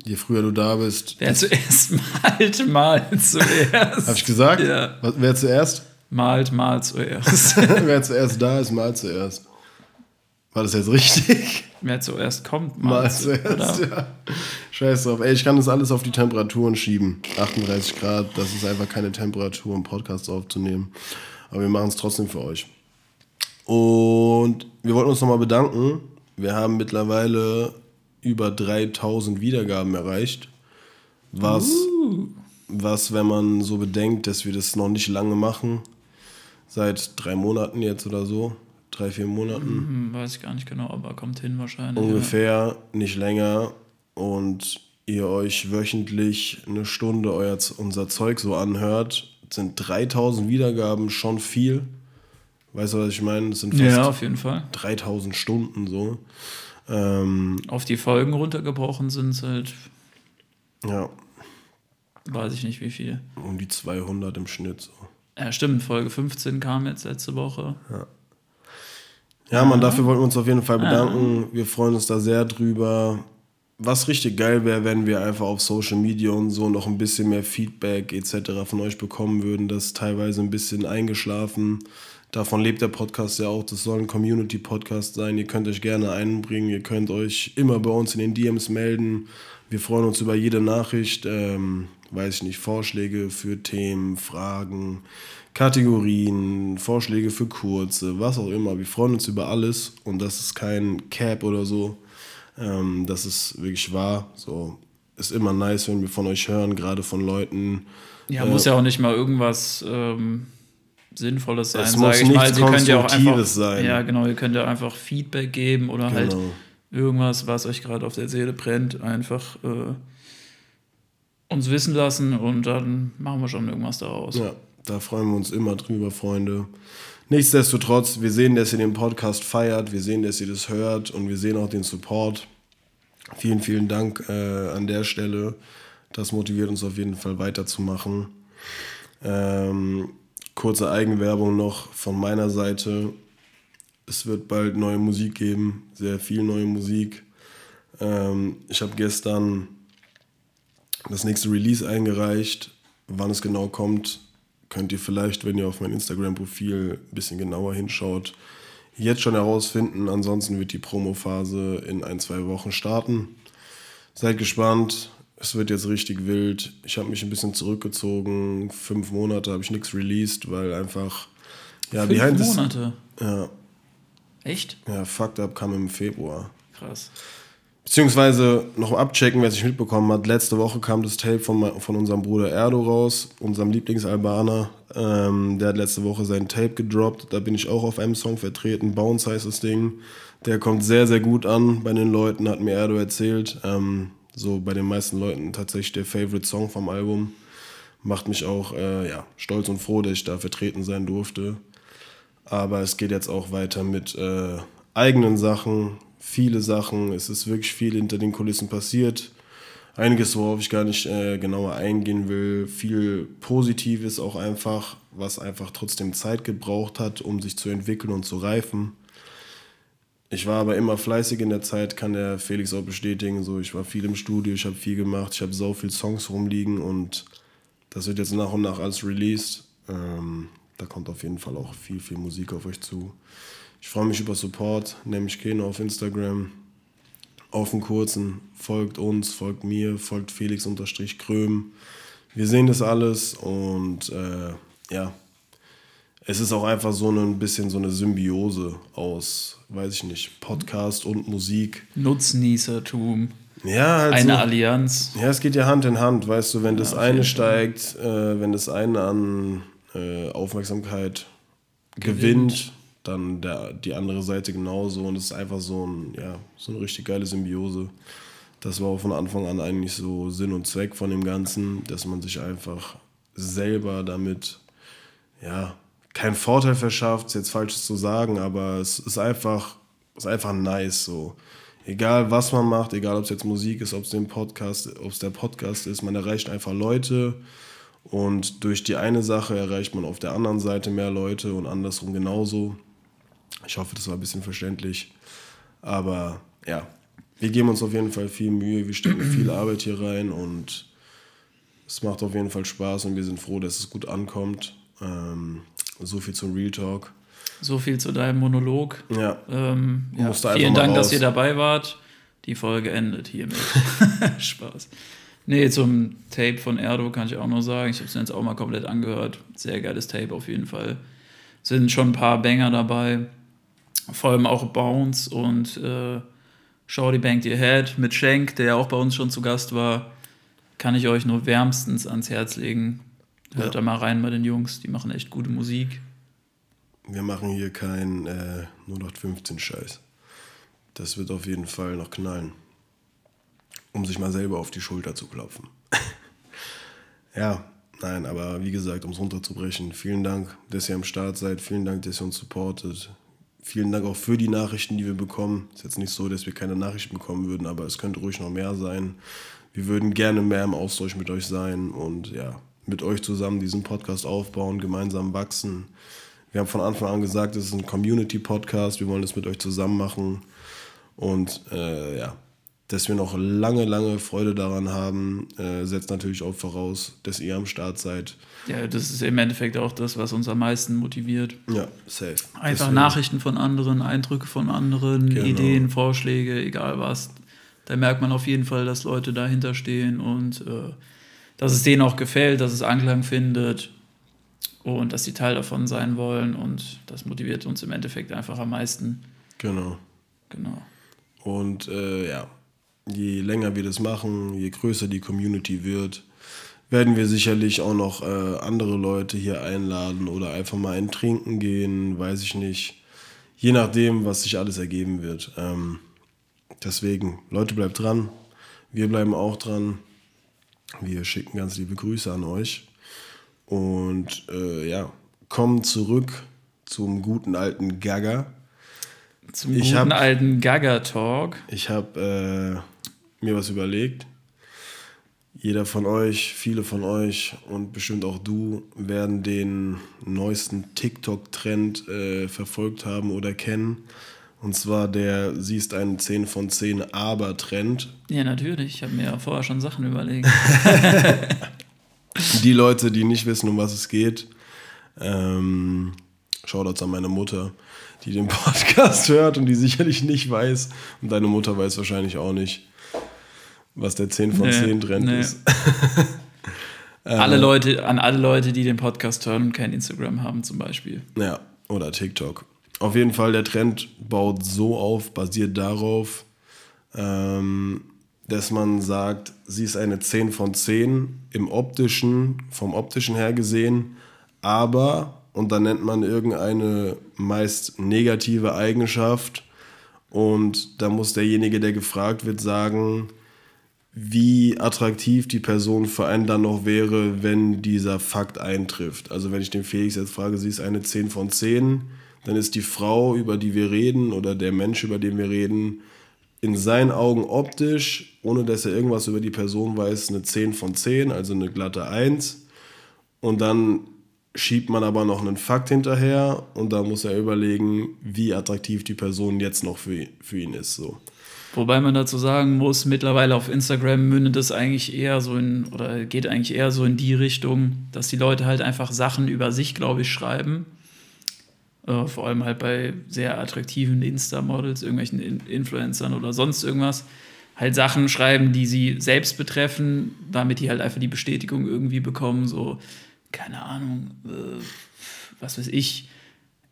Je früher du da bist. wer zuerst malt, malt zuerst. Hab ich gesagt? Ja. Was, wer zuerst? Malt, malt zuerst. wer zuerst da ist, mal zuerst. War das jetzt richtig? wer zuerst kommt, Mal malt zuerst, oder? ja. Scheiß drauf. Ey, ich kann das alles auf die Temperaturen schieben. 38 Grad, das ist einfach keine Temperatur, um Podcasts aufzunehmen. Aber wir machen es trotzdem für euch. Und wir wollten uns nochmal bedanken. Wir haben mittlerweile über 3000 Wiedergaben erreicht. Was, was, wenn man so bedenkt, dass wir das noch nicht lange machen, seit drei Monaten jetzt oder so, drei, vier Monaten, Hm, weiß ich gar nicht genau, aber kommt hin wahrscheinlich. ungefähr, nicht länger. Und ihr euch wöchentlich eine Stunde euer, unser Zeug so anhört, sind 3000 Wiedergaben schon viel. Weißt du, was ich meine? Das sind Ja, fast ja, auf jeden Fall. 3000 Stunden so. Ähm, Auf die Folgen runtergebrochen sind es halt, ja, weiß ich nicht wie viel. um die 200 im Schnitt so. Ja, stimmt, Folge 15 kam jetzt letzte Woche. Ja, man, dafür wollten wir uns auf jeden Fall bedanken. Wir freuen uns da sehr drüber. Was richtig geil wäre, wenn wir einfach auf Social Media und so noch ein bisschen mehr Feedback etc. von euch bekommen würden. Das ist teilweise ein bisschen eingeschlafen. Davon lebt der Podcast ja auch. Das soll ein Community-Podcast sein. Ihr könnt euch gerne einbringen. Ihr könnt euch immer bei uns in den DMs melden. Wir freuen uns über jede Nachricht. Ähm, weiß ich nicht, Vorschläge für Themen, Fragen, Kategorien, Vorschläge für kurze, was auch immer. Wir freuen uns über alles und das ist kein Cap oder so. Ähm, das ist wirklich wahr. So ist immer nice, wenn wir von euch hören, gerade von Leuten. Ja, Äh, muss ja auch nicht mal irgendwas ähm, Sinnvolles sein, sage ich mal. Sie könnt ja auch einfach, sein. Ja, genau, ihr könnt ja einfach Feedback geben oder halt Genau. irgendwas, was euch gerade auf der Seele brennt, einfach äh, uns wissen lassen und dann machen wir schon irgendwas daraus. Ja, da freuen wir uns immer drüber, Freunde. Nichtsdestotrotz, wir sehen, dass ihr den Podcast feiert, wir sehen, dass ihr das hört und wir sehen auch den Support. Vielen, vielen Dank äh, an der Stelle. Das motiviert uns auf jeden Fall weiterzumachen. Ähm, kurze Eigenwerbung noch von meiner Seite. Es wird bald neue Musik geben, sehr viel neue Musik. Ähm, ich habe gestern das nächste Release eingereicht. Wann es genau kommt, könnt ihr vielleicht, wenn ihr auf mein Instagram-Profil ein bisschen genauer hinschaut, jetzt schon herausfinden. Ansonsten wird die Promo-Phase in ein, zwei Wochen starten. Seid gespannt. Es wird jetzt richtig wild. Ich habe mich ein bisschen zurückgezogen. Fünf Monate habe ich nichts released, weil einfach. Ja, Fünf behind Monate. Ja, Echt? ja, Fucked Up kam im Februar. Krass. Beziehungsweise noch abchecken, wer es nicht mitbekommen hat. Letzte Woche kam das Tape von, von unserem Bruder Erdo raus, unserem Lieblingsalbaner. Ähm, der hat letzte Woche sein Tape gedroppt. Da bin ich auch auf einem Song vertreten. Bounce heißt das Ding. Der kommt sehr, sehr gut an bei den Leuten, hat mir Erdo erzählt. Ähm, so bei den meisten Leuten tatsächlich der Favorite Song vom Album. Macht mich auch äh, ja, stolz und froh, dass ich da vertreten sein durfte. Aber es geht jetzt auch weiter mit äh, eigenen Sachen, viele Sachen. Es ist wirklich viel hinter den Kulissen passiert. Einiges, worauf ich gar nicht äh, genauer eingehen will. Viel Positives auch einfach, was einfach trotzdem Zeit gebraucht hat, um sich zu entwickeln und zu reifen. Ich war aber immer fleißig in der Zeit, kann der Felix auch bestätigen. So, ich war viel im Studio, ich habe viel gemacht, ich habe so viele Songs rumliegen und das wird jetzt nach und nach alles released. Ähm, da kommt auf jeden Fall auch viel, viel Musik auf euch zu. Ich freue mich über Support, nehme mich Keno auf Instagram. Auf den kurzen, folgt uns, folgt mir, folgt Felix unterstrich Kröm. Wir sehen das alles und äh, ja, es ist auch einfach so ein bisschen so eine Symbiose aus, weiß ich nicht, Podcast und Musik. Nutznießertum. Ja, halt Eine. Allianz. Ja, es geht ja Hand in Hand, weißt du, wenn das eine steigt, äh, wenn das eine an äh, Aufmerksamkeit gewinnt, dann der, die andere Seite genauso. Und es ist einfach so, ein, ja, so eine richtig geile Symbiose. Das war auch von Anfang an eigentlich so Sinn und Zweck von dem Ganzen, dass man sich einfach selber damit, ja, keinen Vorteil verschafft, ist jetzt falsch zu sagen, aber es ist einfach, ist einfach nice so. Egal was man macht, egal ob es jetzt Musik ist, ob es den Podcast, ob es der Podcast ist, man erreicht einfach Leute und durch die eine Sache erreicht man auf der anderen Seite mehr Leute und andersrum genauso. Ich hoffe, das war ein bisschen verständlich. Aber ja, wir geben uns auf jeden Fall viel Mühe, wir stecken viel Arbeit hier rein und es macht auf jeden Fall Spaß und wir sind froh, dass es gut ankommt. Ähm, so viel zum Real Talk. So viel zu deinem Monolog. Ja. Ähm, ja vielen Dank, dass ihr dabei wart. Die Folge endet hiermit. Spaß. Nee, zum Tape von Erdo kann ich auch nur sagen. Ich habe es mir jetzt auch mal komplett angehört. Sehr geiles Tape auf jeden Fall. Sind schon ein paar Banger dabei. Vor allem auch Bounce und äh, Shorty Banked Your Head mit Schenk, der ja auch bei uns schon zu Gast war. Kann ich euch nur wärmstens ans Herz legen. Hört Ja. da mal rein bei den Jungs. Die machen echt gute Musik. Wir machen hier kein äh, 0815 Scheiß. Das wird auf jeden Fall noch knallen. Um sich mal selber auf die Schulter zu klopfen. ja, nein, aber wie gesagt, um es runterzubrechen, vielen Dank, dass ihr am Start seid. Vielen Dank, dass ihr uns supportet. Vielen Dank auch für die Nachrichten, die wir bekommen. Ist jetzt nicht so, dass wir keine Nachrichten bekommen würden, aber es könnte ruhig noch mehr sein. Wir würden gerne mehr im Austausch mit euch sein und ja, mit euch zusammen diesen Podcast aufbauen, gemeinsam wachsen. Wir haben von Anfang an gesagt, es ist ein Community-Podcast. Wir wollen das mit euch zusammen machen. Und äh, ja, dass wir noch lange, lange Freude daran haben, äh, setzt natürlich auch voraus, dass ihr am Start seid. Ja, das ist im Endeffekt auch das, was uns am meisten motiviert. Ja, safe. Einfach Deswegen- Nachrichten von anderen, Eindrücke von anderen, Genau. Ideen, Vorschläge, egal was. Da merkt man auf jeden Fall, dass Leute dahinter stehen und äh, dass es denen auch gefällt, dass es Anklang findet und dass sie Teil davon sein wollen. Und das motiviert uns im Endeffekt einfach am meisten. Genau. Genau. Und äh, ja, je länger wir das machen, je größer die Community wird, werden wir sicherlich auch noch äh, andere Leute hier einladen oder einfach mal ein Trinken gehen, weiß ich nicht. Je nachdem, was sich alles ergeben wird. Ähm, deswegen, Leute, bleibt dran. Wir bleiben auch dran. Wir schicken ganz liebe Grüße an euch. Und äh, ja, kommen zurück zum guten alten Gaga. Zum Ich guten hab- alten Gaga-Talk. Ich habe äh, mir was überlegt. Jeder von euch, viele von euch und bestimmt auch du werden den neuesten TikTok-Trend äh, verfolgt haben oder kennen. Und zwar der Sie ist ein 10 von 10 Aber-Trend. Ja, natürlich. Ich habe mir ja vorher schon Sachen überlegt. Die Leute, die nicht wissen, um was es geht, ähm, Shoutouts an meine Mutter, die den Podcast hört und die sicherlich nicht weiß. Und deine Mutter weiß wahrscheinlich auch nicht, was der 10 von Nee, 10 Trend nee. ist. alle Leute, an alle Leute, die den Podcast hören und kein Instagram haben, zum Beispiel. Ja, oder TikTok. Auf jeden Fall, der Trend baut so auf, basiert darauf, ähm, dass man sagt, sie ist eine 10 von 10 im optischen, vom optischen her gesehen, aber, und dann nennt man irgendeine meist negative Eigenschaft und da muss derjenige, der gefragt wird, sagen, wie attraktiv die Person für einen dann noch wäre, wenn dieser Fakt eintrifft. Also wenn ich den Felix jetzt frage, sie ist eine 10 von 10, dann ist die Frau, über die wir reden, oder der Mensch, über den wir reden, in seinen Augen optisch, ohne dass er irgendwas über die Person weiß, eine 10 von 10, also eine glatte 1. Und dann schiebt man aber noch einen Fakt hinterher und da muss er überlegen, wie attraktiv die Person jetzt noch für, für ihn ist. So. Wobei man dazu sagen muss, mittlerweile auf Instagram mündet es eigentlich eher so in, oder geht eigentlich eher so in die Richtung, dass die Leute halt einfach Sachen über sich, glaube ich, schreiben. Äh, vor allem halt bei sehr attraktiven Insta-Models, irgendwelchen In Influencern oder sonst irgendwas. Halt Sachen schreiben, die sie selbst betreffen, damit die halt einfach die Bestätigung irgendwie bekommen. So, keine Ahnung, äh, was weiß ich,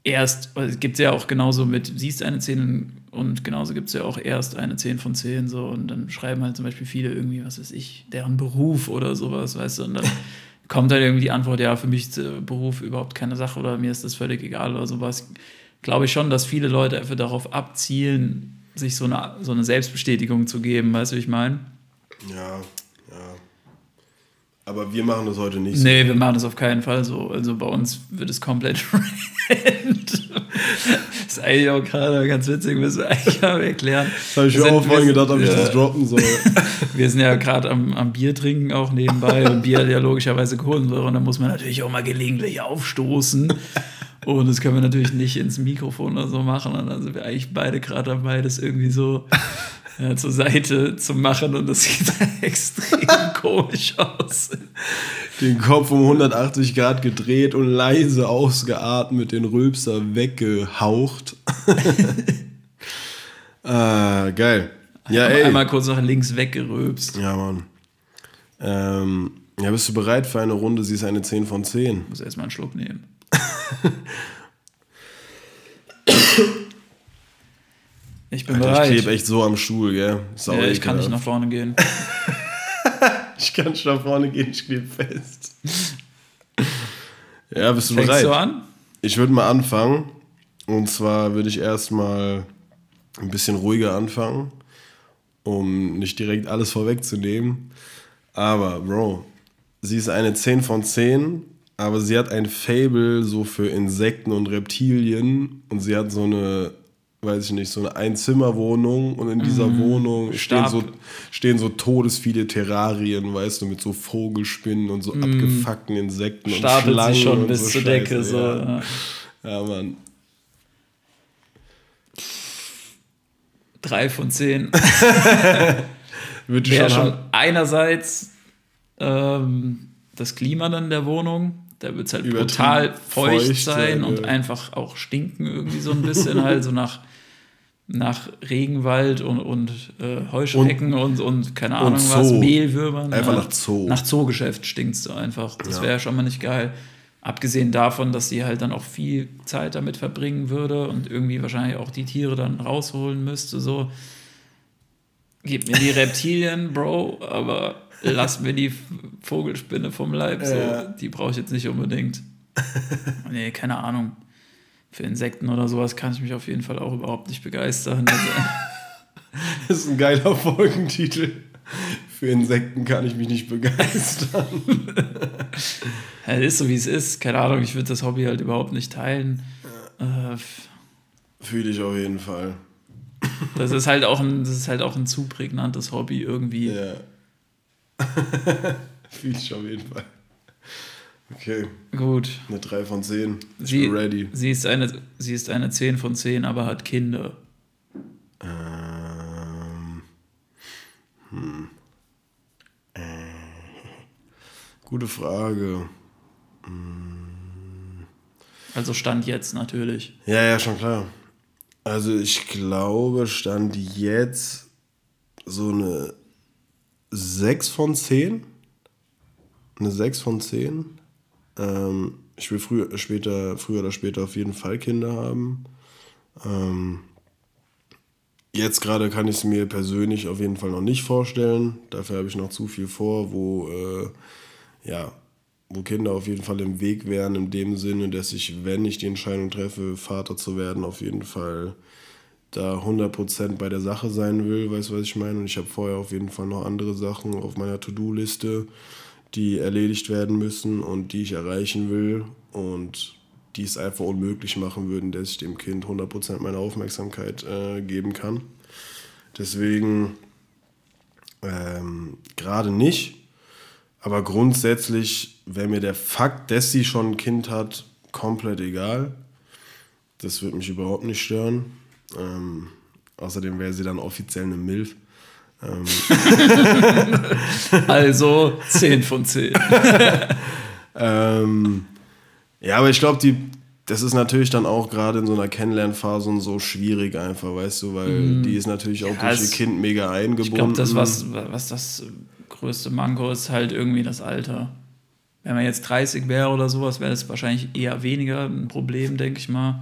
erst, es gibt ja auch genauso mit, siehst eine 10 und genauso gibt es ja auch erst eine 10 von 10 so und dann schreiben halt zum Beispiel viele irgendwie, was weiß ich, deren Beruf oder sowas, weißt du, und dann kommt halt irgendwie die Antwort, ja, für mich ist Beruf überhaupt keine Sache oder mir ist das völlig egal oder sowas. Glaube ich schon, dass viele Leute einfach darauf abzielen, sich so eine, so eine Selbstbestätigung zu geben, weißt du, wie ich meine? Ja, ja. Aber wir machen das heute nicht so. Nee, wir machen das auf keinen Fall so. Also bei uns wird es komplett. Das ist eigentlich auch gerade ganz witzig, müssen wir eigentlich mal erklären. Das habe ich mir auch vorhin gedacht, ob ich das droppen soll. Wir sind ja gerade am, am Bier trinken auch nebenbei und Bier hat ja logischerweise Kohlensäure und da muss man natürlich auch mal gelegentlich aufstoßen. Und das können wir natürlich nicht ins Mikrofon oder so machen. Und dann sind wir eigentlich beide gerade dabei, das irgendwie so ja, zur Seite zu machen und das sieht extrem komisch aus. Den Kopf um 180 Grad gedreht und leise ausgeatmet, den Rülpser weggehaucht. ah, geil. Ja, ey. Einmal kurz nach links weggeröbst. Ja, Mann. Ähm, ja, bist du bereit für eine Runde? Sie ist eine 10 von 10. muss erstmal einen Schluck nehmen. Ich bin Alter, ich bereit. klebe echt so am Stuhl, gell? Sau ja, ich kann nicht ekelhaft. nach vorne gehen. Ich kann nicht nach vorne gehen, ich klebe fest. ja, bist du Fängst bereit? du an? Ich würde mal anfangen. Und zwar würde ich erstmal ein bisschen ruhiger anfangen, um nicht direkt alles vorwegzunehmen. Aber, Bro, sie ist eine 10 von 10, aber sie hat ein Fable so für Insekten und Reptilien und sie hat so eine, weiß ich nicht, so eine Einzimmerwohnung und in dieser Wohnung stehen Mhm. Stab. so, stehen so todesviele Terrarien, weißt du, mit so Vogelspinnen und so abgefuckten Insekten und Mhm. Stapelt Schlangen sich schon und bis so zur Scheiße, Decke. So. Ja. ja. Ja, Mann. Drei von zehn. Würde schon, schon einerseits ähm, das Klima dann der Wohnung. Da wird es halt brutal feucht, feucht sein sein, und ja. einfach auch stinken irgendwie so ein bisschen halt so nach, nach Regenwald und, und äh, Heuschrecken und, und, keine Ahnung und was. Mehlwürmern. Einfach ja. nach Zoo. Nach Zoogeschäft stinkst du einfach. Das Ja. wäre schon mal nicht geil. Abgesehen davon, dass sie halt dann auch viel Zeit damit verbringen würde und irgendwie wahrscheinlich auch die Tiere dann rausholen müsste, so. Gib mir die Reptilien, Bro, aber lass mir die Vogelspinne vom Leib, so. Ja. Die brauche ich jetzt nicht unbedingt. nee, keine Ahnung. Für Insekten oder sowas kann ich mich auf jeden Fall auch überhaupt nicht begeistern. Also, Das ist ein geiler Folgentitel. Für Insekten kann ich mich nicht begeistern. ja, ist so, wie es ist. Keine Ahnung, ich würde das Hobby halt überhaupt nicht teilen. Äh, Fühle ich auf jeden Fall. Das ist halt auch ein, das ist halt auch ein zu prägnantes Hobby irgendwie. Ja. Fühle ich auf jeden Fall. Okay, Gut. eine 3 von 10. Ich Sie, bin ready. Sie ist, eine, sie ist eine 10 von 10, aber hat Kinder. Ähm, hm. Äh, gute Frage. Also Stand jetzt natürlich. Ja, ja, schon klar. Also ich glaube, stand jetzt so eine 6 von 10. Eine 6 von 10. Ähm, ich will früher, später, früher oder später auf jeden Fall Kinder haben. Ähm, jetzt gerade kann ich es mir persönlich auf jeden Fall noch nicht vorstellen. Dafür habe ich noch zu viel vor, wo, äh, ja, wo Kinder auf jeden Fall im Weg wären, in dem Sinne, dass ich, wenn ich die Entscheidung treffe, Vater zu werden, auf jeden Fall da 100% bei der Sache sein will, weißt du, was ich meine? Und ich habe vorher auf jeden Fall noch andere Sachen auf meiner To-Do-Liste, die erledigt werden müssen und die ich erreichen will und die es einfach unmöglich machen würden, dass ich dem Kind 100% meiner Aufmerksamkeit äh, geben kann. Deswegen ähm, gerade nicht, aber grundsätzlich wäre mir der Fakt, dass sie schon ein Kind hat, komplett egal. Das würde mich überhaupt nicht stören. Ähm, außerdem wäre sie dann offiziell eine MILF. Ähm, Also 10 von 10. ähm, ja, aber ich glaube, die, das ist natürlich dann auch gerade in so einer Kennenlernphase und so schwierig einfach, weißt du, weil die ist natürlich auch. Ja, durch ihr Kind mega eingebunden. Ich glaube, das, was, was das größte Manko ist, halt irgendwie das Alter. Wenn man jetzt 30 wäre oder sowas, wäre das wahrscheinlich eher weniger ein Problem, denke ich mal.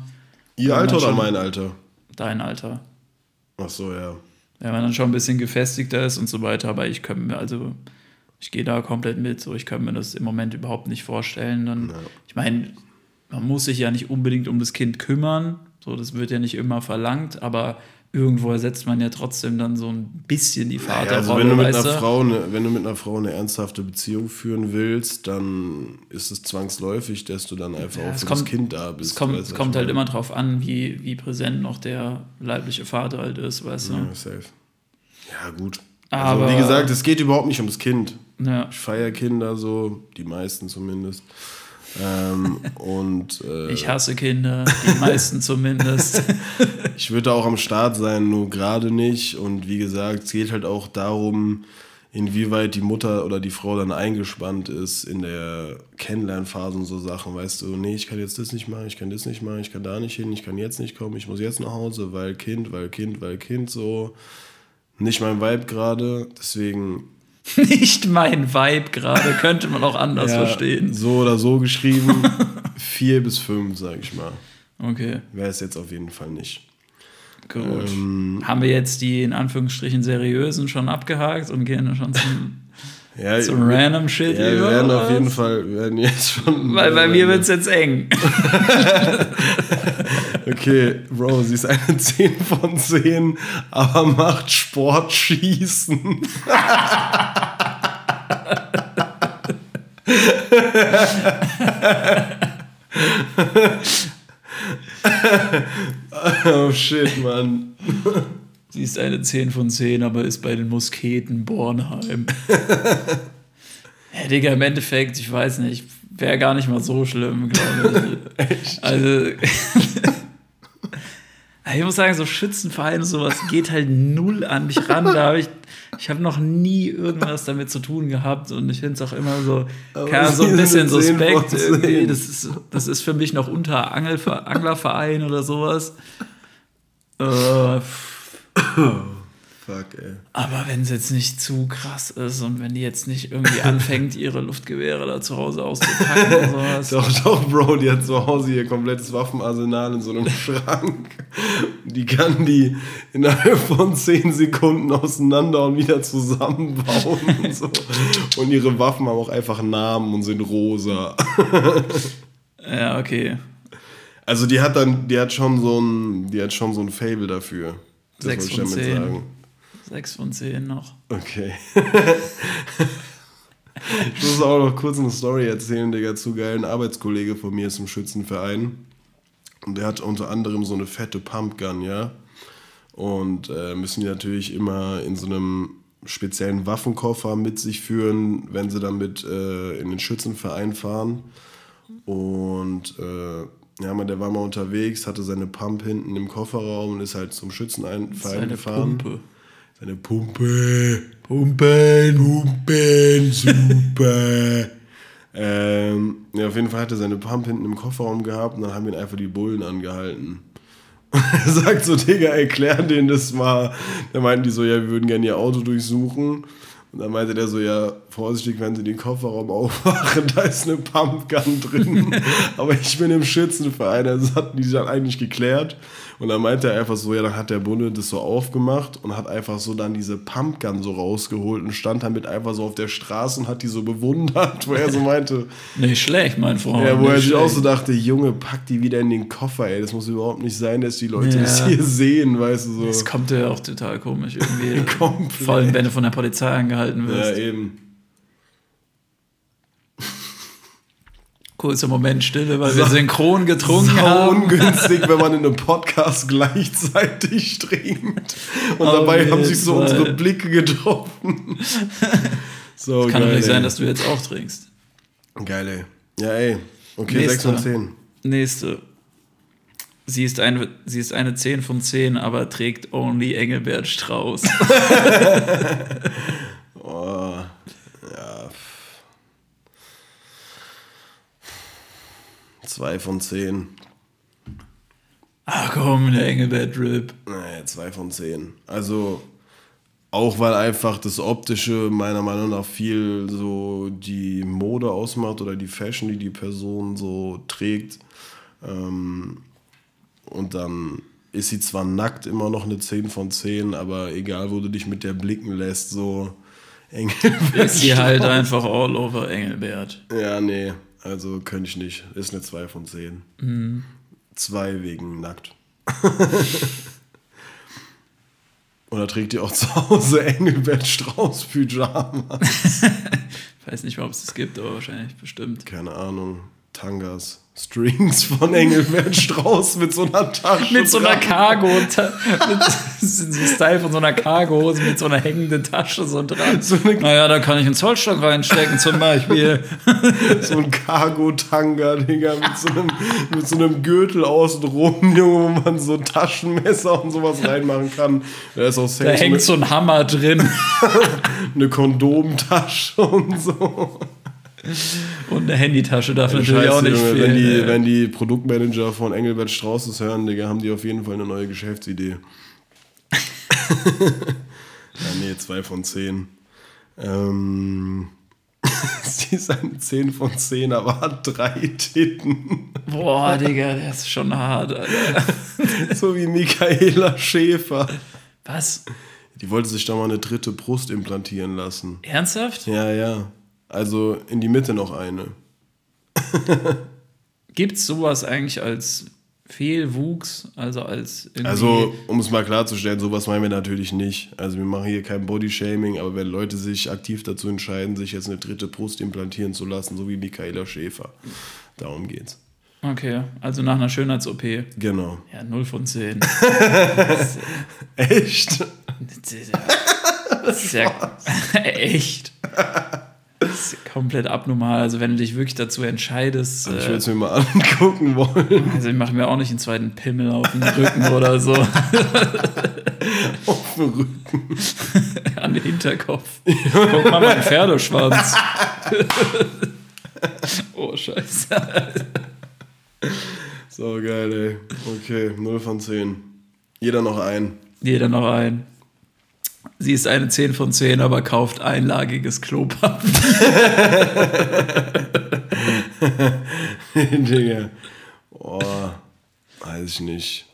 Ihr Alter oder mein Alter? Dein Alter. Ach so, ja. Wenn man dann schon ein bisschen gefestigter ist und so weiter, aber ich könnte mir, also Ich gehe da komplett mit. So, ich kann mir das im Moment überhaupt nicht vorstellen. Dann, Ich meine, man muss sich ja nicht unbedingt um das Kind kümmern. So, das wird ja nicht immer verlangt, aber irgendwo ersetzt man ja trotzdem dann so ein bisschen die Vaterrolle. also wenn du, mit einer? Frau eine, wenn du mit einer Frau eine ernsthafte Beziehung führen willst, dann ist es zwangsläufig, dass du dann einfach Ja, auch für kommt- das Kind da bist. Es kommt, es kommt halt immer drauf an, wie, wie präsent noch der leibliche Vater halt ist, weißt du? Ja, safe. Ja, gut. Aber- also, wie gesagt, es geht überhaupt nicht ums Kind. Ja. Ich feiere Kinder so, die meisten zumindest. Ähm, und äh, Ich hasse Kinder, die meisten zumindest. Ich würde auch am Start sein, nur gerade nicht. Und wie gesagt, es geht halt auch darum, inwieweit die Mutter oder die Frau dann eingespannt ist in der Kennenlernphase und so Sachen. Weißt du, nee, ich kann jetzt das nicht machen, ich kann das nicht machen, ich kann da nicht hin, ich kann jetzt nicht kommen, ich muss jetzt nach Hause, weil Kind, weil Kind, weil Kind so. Nicht mein Vibe gerade, deswegen Nicht mein Vibe gerade, könnte man auch anders ja, verstehen. so oder so geschrieben. Vier bis fünf, sag ich mal. Okay, Wäre es jetzt auf jeden Fall nicht. gut. Ähm, Haben wir jetzt die in Anführungsstrichen seriösen schon abgehakt und gehen schon zum, Ja, zum random Shit ja, wir werden auf jeden? Fall, wir werden jetzt schon. Weil bei mir wird es jetzt eng. Okay, Bro, sie ist eine 10 von 10, aber macht Sportschießen. oh shit, Mann. Sie ist eine 10 von 10, aber ist bei den Musketen Bornheim. ja, Digga, im Endeffekt, ich weiß nicht, wäre gar nicht mal so schlimm, glaube ich. Also, ich muss sagen, so Schützenvereine und sowas geht halt null an mich ran. Da habe ich, ich habe noch nie irgendwas damit zu tun gehabt und ich finde es auch immer so, keine, so ein bisschen sind 10 suspekt. von 10. Irgendwie. Das, ist, das ist für mich noch unter Angelver Anglerverein oder sowas. Äh, Fuck, ey. aber wenn es jetzt nicht zu krass ist und wenn die jetzt nicht irgendwie anfängt, ihre Luftgewehre da zu Hause auszupacken oder sowas. Doch, doch, Bro, die hat zu Hause ihr komplettes Waffenarsenal in so einem Schrank. Die kann die innerhalb von 10 Sekunden auseinander und wieder zusammenbauen. Und, so. und ihre Waffen haben auch einfach Namen und sind rosa. Ja, okay. Also die hat dann, die hat schon so ein, die hat schon so ein Fable dafür. Das Sechs wollte ich von damit zehn. sagen. Sechs von zehn noch. Okay. ich muss auch noch kurz eine Story erzählen, Digga, zu geil. Ein Arbeitskollege von mir ist im Schützenverein. Und der hat unter anderem so eine fette Pumpgun, ja. Und äh, müssen die natürlich immer in so einem speziellen Waffenkoffer mit sich führen, wenn sie damit äh, in den Schützenverein fahren. Und äh, ja, man, der war mal unterwegs, hatte seine Pump hinten im Kofferraum und ist halt zum Schützenverein gefahren. Pumpe. Seine Pumpe. Pumpen. Pumpen. Super. ähm, ja, auf jeden Fall hat er seine Pump hinten im Kofferraum gehabt und dann haben ihn einfach die Bullen angehalten. er sagt so, Digga, erklär denen das mal. Da meinten die so, ja, wir würden gerne ihr Auto durchsuchen. Und dann meinte der so, ja, vorsichtig, wenn sie den Kofferraum aufmachen, da ist eine Pumpgun drin. Aber ich bin im Schützenverein, also hatten die dann eigentlich geklärt. Und dann meinte er einfach so, ja, dann hat der Bunde das so aufgemacht und hat einfach so dann diese Pumpgun so rausgeholt und stand damit einfach so auf der Straße und hat die so bewundert, wo er so meinte, Nicht schlecht, mein Freund. ja, wo er sich auch schlecht. so dachte, Junge, pack die wieder in den Koffer, ey. Das muss überhaupt nicht sein, dass die Leute Ja. das hier sehen, weißt du so. Das kommt ja auch total komisch irgendwie. Komplett. Vor allem, wenn du von der Polizei angehalten ja, wirst. eben. Kurzer Moment Stille, weil wir synchron getrunken Sau haben. ungünstig, wenn man in einem Podcast gleichzeitig trinkt. Und Auf dabei haben sich so Fall. unsere Blicke getroffen. So, Kann doch nicht sein, dass du jetzt auch trinkst. Geil, ey. Ja, ey. Okay, Nächster. 6 von 10. Nächste. Sie ist, eine, sie ist eine 10 von 10, aber trägt only Engelbert Strauß. Oh, ja. 2 von 10. Ach komm, der Engelbert Rip. Nee, 2 von 10. Also, auch weil einfach das Optische meiner Meinung nach viel so die Mode ausmacht oder die Fashion, die die Person so trägt. Ähm, und dann ist sie zwar nackt immer noch eine 10 von 10, aber egal, wo du dich mit der blicken lässt, so Engelbert. Ist sie halt einfach all over Engelbert. Ja, nee, also könnte ich nicht. Ist eine 2 von 10. Mhm. Zwei wegen nackt. Oder trägt ihr auch zu Hause Engelbert Strauß Pyjama? Weiß nicht ob es das gibt, aber wahrscheinlich bestimmt. Keine Ahnung. Tangas. Strings von Engelbert Strauß mit so einer Tasche. Mit so einer. Cargo, mit so Style von so einer Cargo-Hose mit so einer hängenden Tasche so dran. So naja, da kann ich einen Zollstock reinstecken zum Beispiel. So ein Cargo-Tanga, Digga, mit so, einem, mit so einem Gürtel außenrum, Junge, wo man so Taschenmesser und sowas reinmachen kann. Da ist auch Da hängt so ein Hammer drin eine Kondomtasche und so. und eine Handytasche darf natürlich auch Scheiße, nicht Junge, fehlen. wenn, die, wenn die Produktmanager von Engelbert Strauß das hören, Digga, haben die auf jeden Fall eine neue Geschäftsidee. ja, nee, zwei von zehn. Ähm, sie ist eine 10 von 10, aber hat drei Titten. Boah, Digga, der ist schon hart, Alter. so wie Michaela Schäfer. Was? Die wollte sich da mal eine dritte Brust implantieren lassen. Ernsthaft? Ja, ja. Also in die Mitte noch eine. Gibt's sowas eigentlich als Fehlwuchs? Also als. Also, um es mal klarzustellen, sowas meinen wir natürlich nicht. Also, wir machen hier kein Bodyshaming, aber wenn Leute sich aktiv dazu entscheiden, sich jetzt eine dritte Brust implantieren zu lassen, so wie Michaela Schäfer, darum geht's. Okay, also nach einer Schönheits-OP. Genau. Ja, 0 von 10. Echt? Das ist ja, das ist ja echt. Das ist komplett abnormal. Also, wenn du dich wirklich dazu entscheidest. Ich äh, würde es mir mal angucken wollen. also, ich mache mir auch nicht einen zweiten Pimmel auf den Rücken oder so. Auf den Rücken. An den Hinterkopf. Guck mal, mein Pferdeschwanz. oh, Scheiße. So geil, ey. Okay, 0 von 10. Jeder noch ein. Jeder noch ein. Sie ist eine 10 von 10, aber kauft einlagiges Klopapier. Digga. Boah, weiß ich nicht.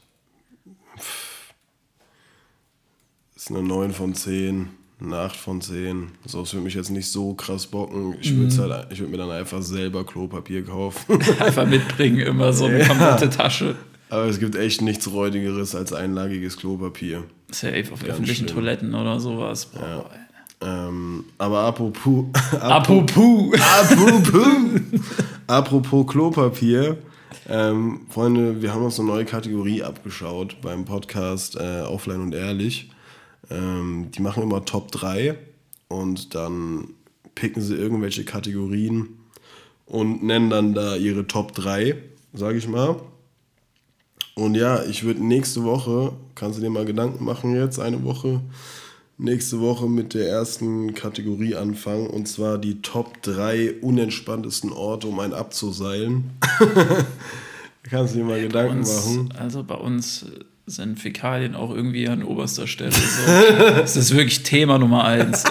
Ist eine 9 von 10, eine 8 von 10. So, es würde mich jetzt nicht so krass bocken. Ich würde halt, ich würd mir dann einfach selber Klopapier kaufen. Einfach mitbringen, immer so eine komplette Tasche. Aber es gibt echt nichts Räudigeres als einlagiges Klopapier. Safe auf öffentlichen schlimm. Toiletten oder sowas. Boah. Ähm, aber apropos, Apropos. apropos, apropos Klopapier. Ähm, Freunde, wir haben uns eine neue Kategorie abgeschaut beim Podcast äh, Offline und Ehrlich. Ähm, die machen immer Top 3 und dann picken sie irgendwelche Kategorien und nennen dann da ihre Top 3, sage ich mal. Und ja, ich würde nächste Woche, kannst du dir mal Gedanken machen jetzt, eine Woche, nächste Woche mit der ersten Kategorie anfangen. Und zwar die Top 3 unentspanntesten Orte, um einen abzuseilen. kannst du dir mal Gedanken uns, machen. also bei uns sind Fäkalien auch irgendwie an oberster Stelle. So. Das ist wirklich Thema Nummer eins.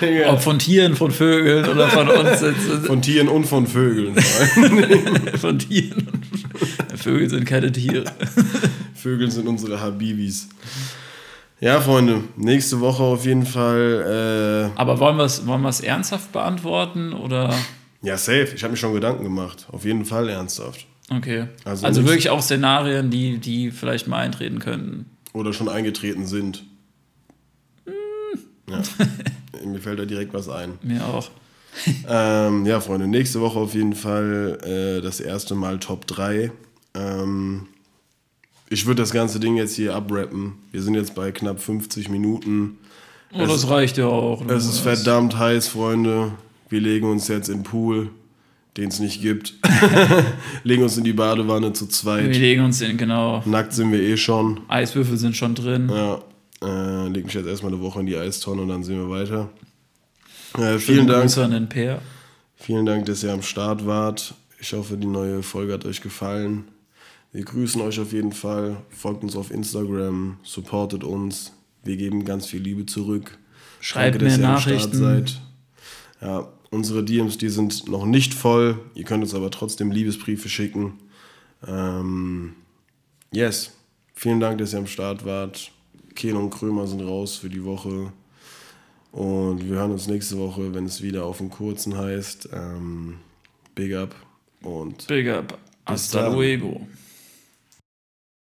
Ey. Ob von Tieren, von Vögeln oder von uns. Von Tieren und von Vögeln. von Tieren. Vögel sind keine Tiere. Vögel sind unsere Habibis. Ja, Freunde, nächste Woche auf jeden Fall. Äh, Aber wollen wir es wollen wir's ernsthaft beantworten oder? ja, safe. Ich habe mir schon Gedanken gemacht. Auf jeden Fall ernsthaft. Okay. Also Also, wirklich auch Szenarien, die, die vielleicht mal eintreten könnten. Oder schon eingetreten sind. Hm. Ja. Mir fällt da direkt was ein. Mir auch. Ähm, ja, Freunde, nächste Woche auf jeden Fall äh, das erste Mal Top 3. Ähm, ich würde das ganze Ding jetzt hier abrappen. Wir sind jetzt bei knapp 50 Minuten. Oh, das reicht ja auch. Es ist verdammt heiß, Freunde. Wir legen uns jetzt in den Pool, den es nicht gibt. legen uns in die Badewanne zu Wir zweit. legen uns in, genau. Nackt sind wir eh schon. Eiswürfel sind schon drin. Ja, äh, leg mich jetzt erstmal eine Woche in die Eistonne und dann sehen wir weiter. Äh, vielen Dank. Grüße an den Peer. Vielen Dank, dass ihr am Start wart. Ich hoffe, die neue Folge hat euch gefallen. Wir grüßen euch auf jeden Fall. Folgt uns auf Instagram, supportet uns. Wir geben ganz viel Liebe zurück. Schreibt dass mir ihr am Start Nachrichten. seid. Ja, unsere DMs, die sind noch nicht voll. Ihr könnt uns aber trotzdem Liebesbriefe schicken. Ähm, yes. Vielen Dank, dass ihr am Start wart. Kehl und Krömer sind raus für die Woche. Und wir hören uns nächste Woche, wenn es wieder auf dem Kurzen heißt. Ähm, big up und Big up. Hasta dann. luego.